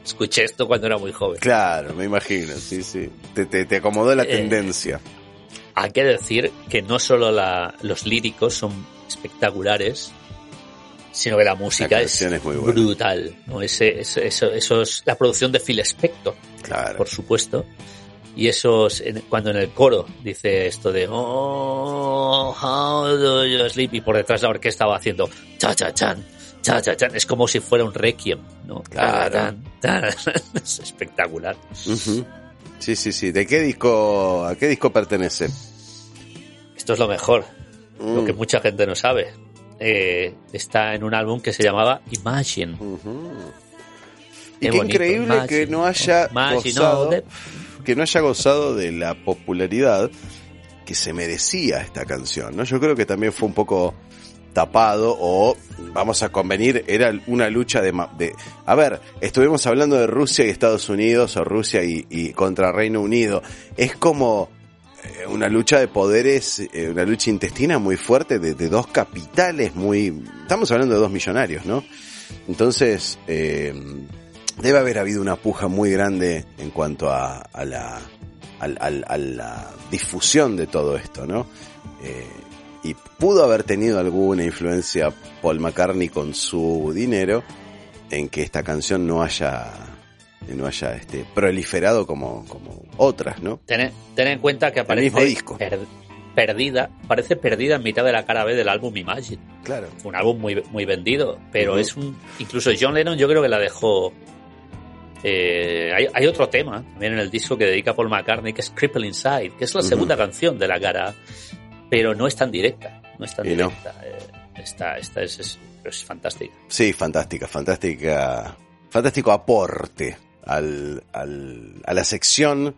escuché esto cuando era muy joven. Claro, me imagino, sí, sí. Te, te, te acomodó la Eh, tendencia. Hay que decir que no solo la- los líricos son espectaculares, sino que la música La es, es muy brutal. ¿no? Ese, eso, eso, eso es la producción de Phil Spector, Claro. por supuesto. Y esos, cuando en el coro dice esto de Oh, how do you sleep? Y por detrás la orquesta va haciendo cha cha chan, cha cha chan. Es como si fuera un requiem, ¿no? Claro. Es espectacular. Sí, sí, sí. ¿De qué disco, a qué disco pertenece? Esto es lo mejor. lo Mm. que mucha gente no sabe. Eh, está en un álbum que se llamaba Imagine. Y Qué qué bonito, increíble Imagine, que no haya Imagine que no haya gozado de la popularidad que se merecía esta canción, ¿no? Yo creo que también fue un poco tapado o vamos a convenir era una lucha de, a ver estuvimos hablando de Rusia y Estados Unidos o Rusia y, contra Reino Unido es como eh, una lucha de poderes eh, una lucha intestina muy fuerte de, de dos capitales muy estamos hablando de dos millonarios no entonces eh, debe haber habido una puja muy grande en cuanto a, a la a difusión de todo esto no Eh, y pudo haber tenido alguna influencia Paul McCartney con su dinero en que esta canción no haya no haya este proliferado como, como otras, ¿no? Ten, ten en cuenta que aparece mismo disco. per- perdida, parece perdida en mitad de la cara B del álbum Imagine. Claro. Un álbum muy, muy vendido, pero es un. Incluso John Lennon, yo creo que la dejó. Eh, hay, hay otro tema también en el disco que dedica Paul McCartney que es Cripple Inside, que es la segunda canción de la cara, pero no es tan directa. No es tan Y no. directa. eh, esta esta es, es, es fantástica. Sí, fantástica, fantástica, fantástico aporte al, al, a la sección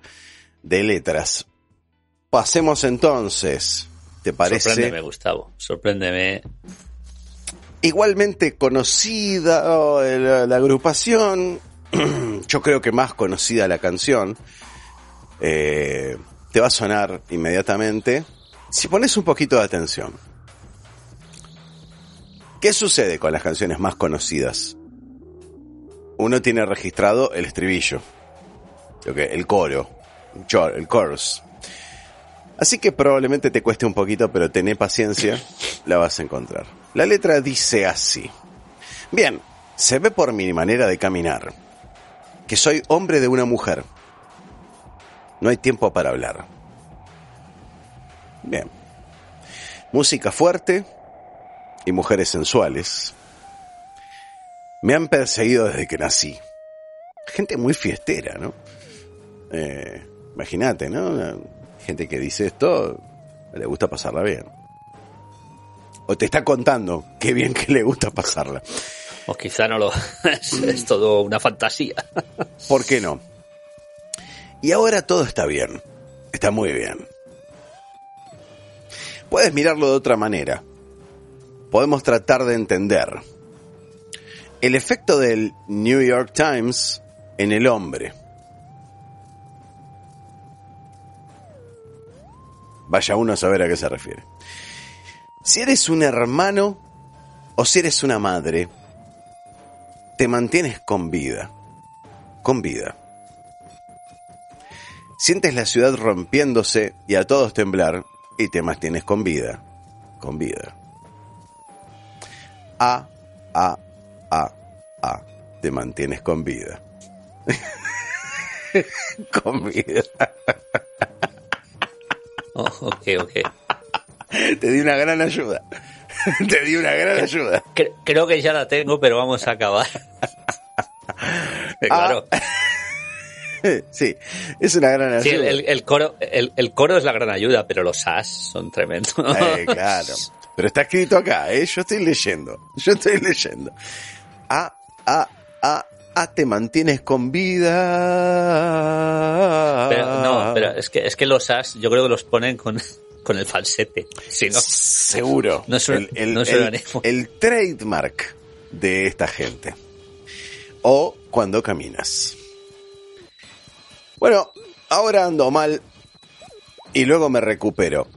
de letras. Pasemos entonces, ¿te parece? Sorpréndeme, Gustavo. Sorpréndeme. Igualmente conocida la, la agrupación, yo creo que más conocida la canción, eh, te va a sonar inmediatamente si pones un poquito de atención. ¿Qué sucede con las canciones más conocidas? Uno tiene registrado el estribillo, lo que- el coro, el chorus. Así que probablemente te cueste un poquito, pero tené paciencia, la vas a encontrar. La letra dice así. Bien, se ve por mi manera de caminar que soy hombre de una mujer. No hay tiempo para hablar. Bien. Música fuerte y mujeres sensuales. Me han perseguido desde que nací. Gente muy fiestera, ¿no? Eh, Imagínate, ¿no? Gente que dice esto, le gusta pasarla bien. O te está contando qué bien que le gusta pasarla. O quizá no lo. es, es todo una fantasía. ¿Por qué no? Y ahora todo está bien. Está muy bien. Puedes mirarlo de otra manera. Podemos tratar de entender. El efecto del New York Times en el hombre. Vaya uno a saber a qué se refiere. Si eres un hermano o si eres una madre, te mantienes con vida. Con vida. Sientes la ciudad rompiéndose y a todos temblar y te mantienes con vida. Con vida. A, a, a, a. Te mantienes con vida. con vida. Oh, ok, ok. Te di una gran ayuda. Te di una gran ayuda. Cre- creo que ya la tengo, pero vamos a acabar. Eh, claro. Sí, es una gran ayuda. Sí, el, el- el coro, el, el coro es la gran ayuda, pero los as son tremendos. Eh, claro. Pero está escrito acá, ¿eh? Yo estoy leyendo. Yo estoy leyendo. ah, ah, ah, ah, te mantienes con vida. Pero, no, pero es que, es que los as, yo creo que los ponen con, con el falsete. Si no, Seguro. No suena- el, el- no el- el trademark de esta gente. O cuando caminas. Bueno, ahora ando mal y luego me recupero.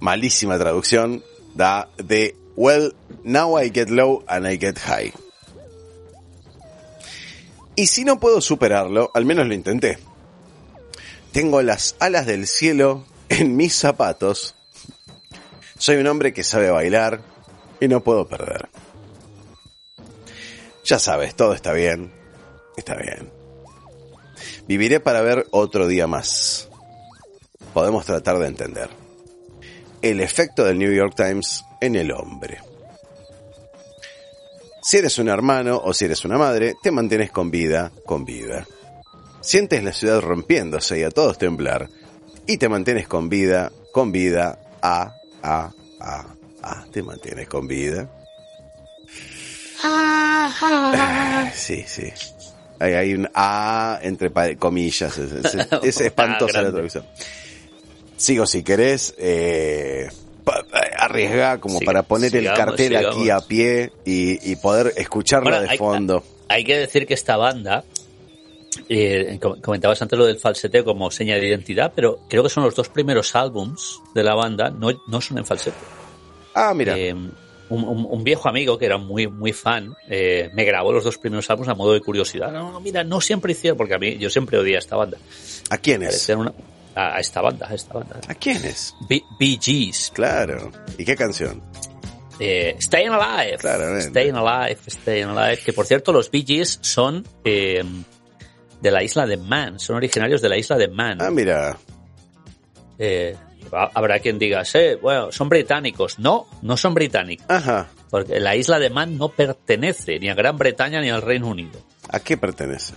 Malísima traducción da de Well, now I get low and I get high. Y si no puedo superarlo, al menos lo intenté. Tengo las alas del cielo en mis zapatos. Soy un hombre que sabe bailar y no puedo perder. Ya sabes, todo está bien. Está bien. Viviré para ver otro día más. Podemos tratar de entender. El efecto del New York Times en el hombre. Si eres un hermano o si eres una madre, te mantienes con vida, con vida. Sientes la ciudad rompiéndose y a todos temblar. Y te mantienes con vida, con vida, a, a, a, a. Te mantienes con vida. Ah, Sí, sí. Hay, hay un A entre comillas. Es, es- es espantosa la traducción. Sigo si querés. Eh, arriesga como para poner el sigamos, cartel aquí a pie y, y poder escucharla Bueno, de hay- fondo. Hay que decir que esta banda, eh, com- comentabas antes lo del falsete como seña de identidad, pero creo que son los dos primeros álbums de la banda, no, no son en falsete. Ah, mira. Eh, un, un- un viejo amigo que era muy muy fan eh, me grabó los dos primeros álbumes a modo de curiosidad. No, no, mira, no siempre hicieron, porque a mí yo siempre odié a esta banda. ¿A quiénes? Parecían una- a, a esta banda, a esta banda. ¿A quiénes? Bee Bee Gees, Claro. ¿Y qué canción? eh, Staying Alive, Claramente. Staying Alive, Staying Alive. Que por cierto, los Bee Gees son eh, de la isla de Man, son originarios de la isla de Man. Ah, mira. Eh, ha- habrá quien diga, "Sí, bueno, son británicos. No, no son británicos. Ajá. Porque la isla de Man no pertenece ni a Gran Bretaña ni al Reino Unido. ¿A qué pertenece?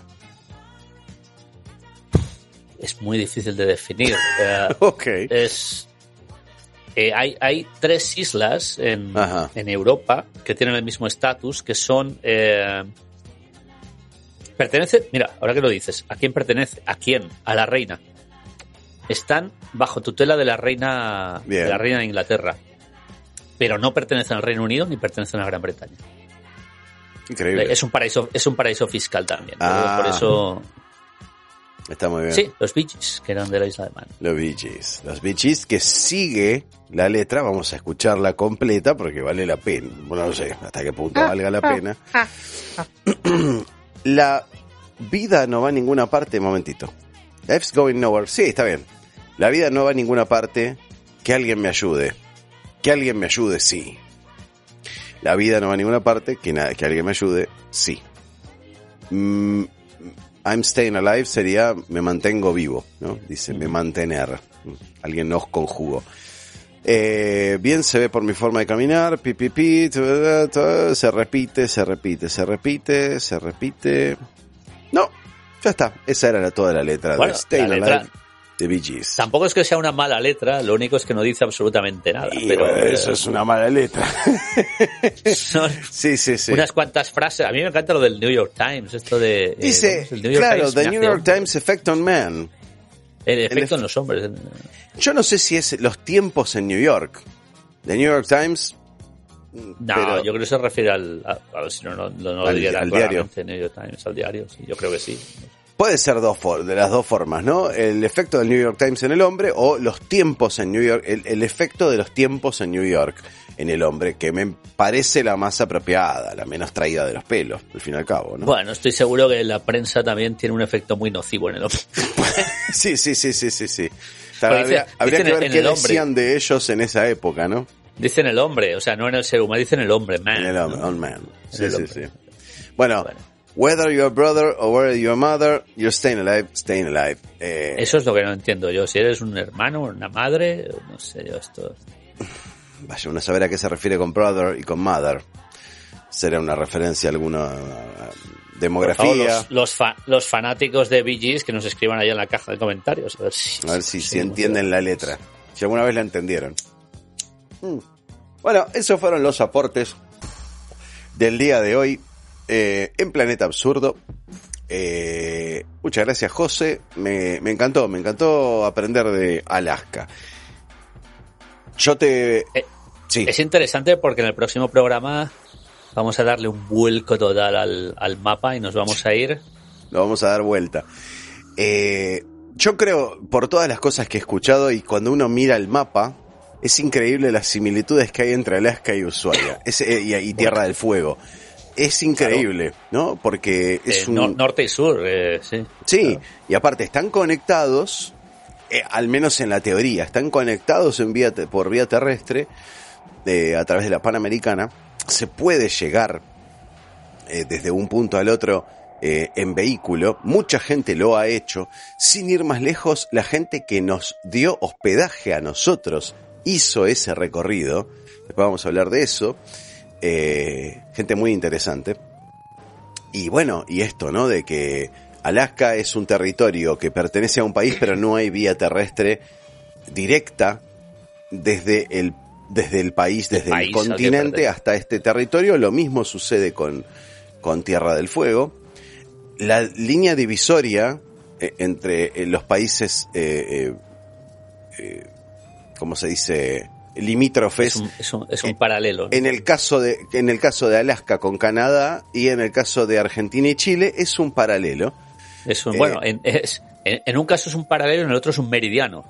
Es muy difícil de definir. Eh, Ok. es eh, hay, hay tres islas en, en Europa que tienen el mismo estatus, que son... pertenece, mira, ahora que lo dices, ¿a quién pertenece? ¿A quién? A la reina. Están bajo tutela de la reina Bien. de la reina de Inglaterra, pero no pertenecen al Reino Unido ni pertenecen a Gran Bretaña. Increíble. Es un paraíso, es un paraíso fiscal también. Ah. Por eso, Está muy bien. sí, los Bee Gees, que eran de la isla de Man. Los Bee Gees. Los Bee Gees que sigue la letra, vamos a escucharla completa porque vale la pena. Bueno, no sé hasta qué punto valga la pena. la vida no va a ninguna parte, momentito. Life's going nowhere. Sí, está bien. La vida no va a ninguna parte. Que alguien me ayude. Que alguien me ayude, sí. La vida no va a ninguna parte. Que, nada, que alguien me ayude, sí. Mm, I'm staying alive sería me mantengo vivo, ¿no? Dice, me mantener. Alguien nos conjugó. Eh, bien se ve por mi forma de caminar, pi, pi, pi, se repite, se repite, se repite, se repite. No, ya está. Esa era la, toda la letra Bueno, de Staying la letra- de Bee Gees. Tampoco es que sea una mala letra, lo único es que no dice absolutamente nada. Y pero bueno, eh, eso es una mala letra. son sí, sí, sí. unas cuantas frases. A mí me encanta lo del New York Times, esto de. eh, Dice, ¿cómo es? El New York claro, Times The New York Times Effect on Man. El efecto efe- en los hombres. Yo no sé si es los tiempos en New York. The New York Times. No, pero- yo creo que se refiere al. A, a ver si no, no, no lo Al- diría al diario. New York Times, al diario. Sí, yo creo que sí. Puede ser dos for- de las dos formas, ¿no? El efecto del New York Times en el hombre o los tiempos en New York, el, el efecto de los tiempos en New York en el hombre, que me parece la más apropiada, la menos traída de los pelos, al fin y al cabo, ¿no? Bueno, estoy seguro que la prensa también tiene un efecto muy nocivo en el hombre. Sí, sí, sí, sí, sí, sí. Dice- habría que ver qué decían de ellos en esa época, ¿no? Dicen el hombre, o sea, no en el ser humano, dicen el hombre, man. En el hombre, ¿no? on man. Sí, sí, sí. Bueno, Bueno. Whether you're a brother or whether you're a mother, you're staying alive, staying alive. Eh, Eso es lo que no entiendo yo. Si eres un hermano, una madre, no sé yo esto. Vaya, uno saber a qué se refiere con brother y con mother. Será una referencia a alguna Por demografía. favor, los, los, fa- los fanáticos de Gees que nos escriban ahí en la caja de comentarios. A ver si, A ver si, si entienden la letra. Si alguna vez la entendieron. Mm. Bueno, esos fueron los aportes del día de hoy. Eh, en Planeta Absurdo. Eh, muchas gracias, José. Me, me encantó, me encantó aprender de Alaska. Yo te... Eh, sí. Es interesante porque en el próximo programa vamos a darle un vuelco total al, al mapa y nos vamos a ir. Lo vamos a dar vuelta. Eh, yo creo, por todas las cosas que he escuchado y cuando uno mira el mapa, es increíble las similitudes que hay entre Alaska y Ushuaia es, eh, y, y, Tierra del Fuego. Es increíble, ¿no? Porque es Eh, un... nor- norte y sur, eh, sí. Sí, Claro. y aparte están conectados, eh, al menos en la teoría, están conectados en vía te- por vía terrestre eh, a través de la Panamericana. Se puede llegar desde un punto al otro eh, en vehículo. Mucha gente lo ha hecho. Sin ir más lejos, la gente que nos dio hospedaje a nosotros hizo ese recorrido. Después vamos a hablar de eso. Eh, gente muy interesante. Y bueno, y esto, ¿no? De que Alaska es un territorio que pertenece a un país, pero no hay vía terrestre directa desde el, desde el país, desde el continente hasta este territorio. Lo mismo sucede con, con Tierra del Fuego. La línea divisoria eh, entre eh, los países, eh, eh, eh, ¿cómo se dice? Limítrofes. Es un, es un, es un Eh, paralelo. ¿no? En el caso de, en el caso de Alaska con Canadá y en el caso de Argentina y Chile es un paralelo. Es un- eh, bueno, en, es- en- en un caso es un paralelo, en el otro es un meridiano.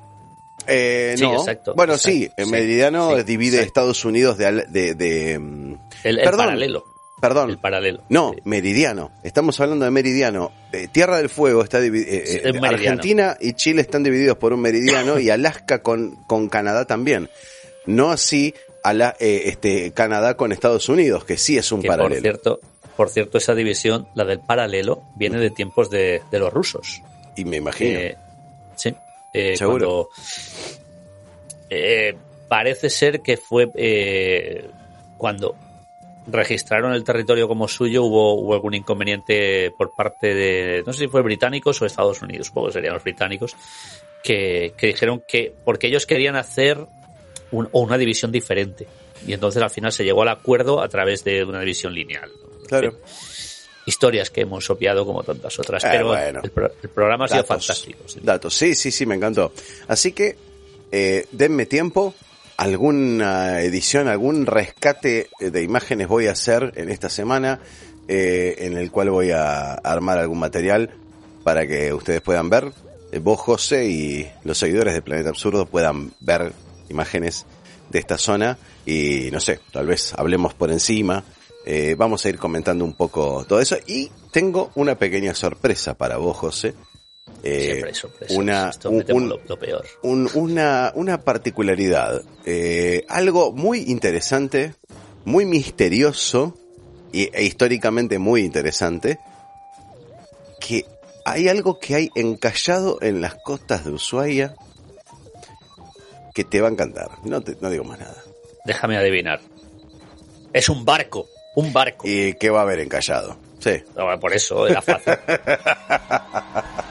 Eh, Sí, no. exacto, bueno, exacto, sí, el sí, meridiano sí, divide. Estados Unidos de, de, de, mm, El, el Perdón. paralelo. perdón, El paralelo. no, meridiano. Estamos hablando de meridiano. Eh, Tierra del Fuego está dividida. Meridiano. Argentina y Chile están divididos por un meridiano y Alaska con, con Canadá también. No así a la, eh, este, Canadá con Estados Unidos, que sí es un Que, por paralelo. cierto, por cierto, esa división, la del paralelo, viene de tiempos de, de los rusos. y me imagino. Eh, sí. eh, Seguro. cuando- eh, parece ser que fue eh, cuando registraron el territorio como suyo, hubo, hubo algún inconveniente por parte de, no sé si fue británicos o Estados Unidos, supongo que serían los británicos, que, que dijeron que, porque ellos querían hacer un- o una división diferente. Y entonces al final se llegó al acuerdo a través de una división lineal. ¿no? Claro. Historias que hemos obviado como tantas otras. Eh, pero bueno. el, pro- el programa ha sido Datos. fantástico. sí. Datos, sí, sí, sí, me encantó. Así que, eh, denme tiempo. Alguna edición, algún rescate de imágenes voy a hacer en esta semana, eh, en el cual voy a armar algún material para que ustedes puedan ver. Eh, vos, José, y los seguidores de Planeta Absurdo puedan ver imágenes de esta zona y no sé, tal vez hablemos por encima. Eh, vamos a ir comentando un poco todo eso y tengo una pequeña sorpresa para vos, José. Eh, Siempre hay sorpresas. una, Esto un- lo, lo peor. un- una, una particularidad, eh, algo muy interesante, muy misterioso y, e históricamente muy interesante, que hay algo que hay encallado en las costas de Ushuaia que te va a encantar. No, te- no digo más nada. Déjame adivinar. Es un barco. Un barco. ¿Y qué va a haber encallado? Sí. No, por eso era fácil.